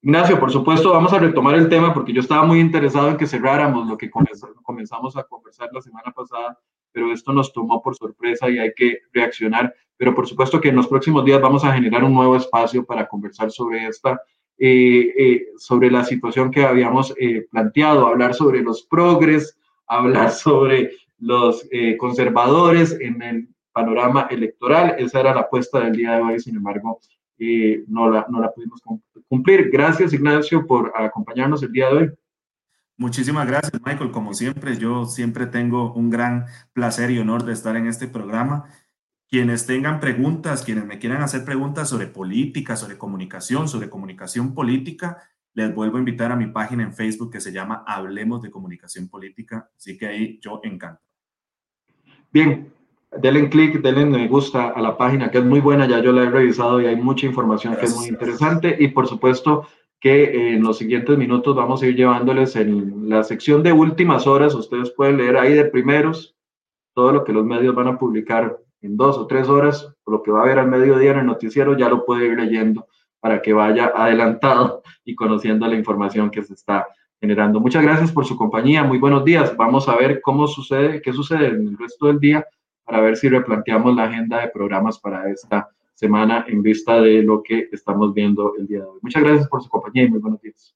Ignacio, por supuesto, vamos a retomar el tema porque yo estaba muy interesado en que cerráramos lo que comenzamos a conversar la semana pasada, pero esto nos tomó por sorpresa y hay que reaccionar. Pero por supuesto que en los próximos días vamos a generar un nuevo espacio para conversar sobre esta, eh, sobre la situación que habíamos planteado, hablar sobre los progres, hablar sobre los eh, conservadores en el panorama electoral. Esa era la apuesta del día de hoy, sin embargo, eh, no, la, no la pudimos cumplir. Gracias, Ignacio, por acompañarnos el día de hoy. Muchísimas gracias, Michael. Como siempre, yo siempre tengo un gran placer y honor de estar en este programa. Quienes tengan preguntas, quienes me quieran hacer preguntas sobre política, sobre comunicación, sobre comunicación política, les vuelvo a invitar a mi página en Facebook que se llama Hablemos de Comunicación Política. Así que ahí yo encanto. Bien, denle clic, denle me gusta a la página que es muy buena, ya yo la he revisado y hay mucha información que es muy interesante. Y por supuesto que en los siguientes minutos vamos a ir llevándoles en la sección de últimas horas, ustedes pueden leer ahí de primeros todo lo que los medios van a publicar en dos o tres horas, lo que va a ver al mediodía en el noticiero ya lo puede ir leyendo para que vaya adelantado y conociendo la información que se está generando. Muchas gracias por su compañía, muy buenos días. Vamos a ver cómo sucede, qué sucede en el resto del día para ver si replanteamos la agenda de programas para esta semana en vista de lo que estamos viendo el día de hoy. Muchas gracias por su compañía y muy buenos días.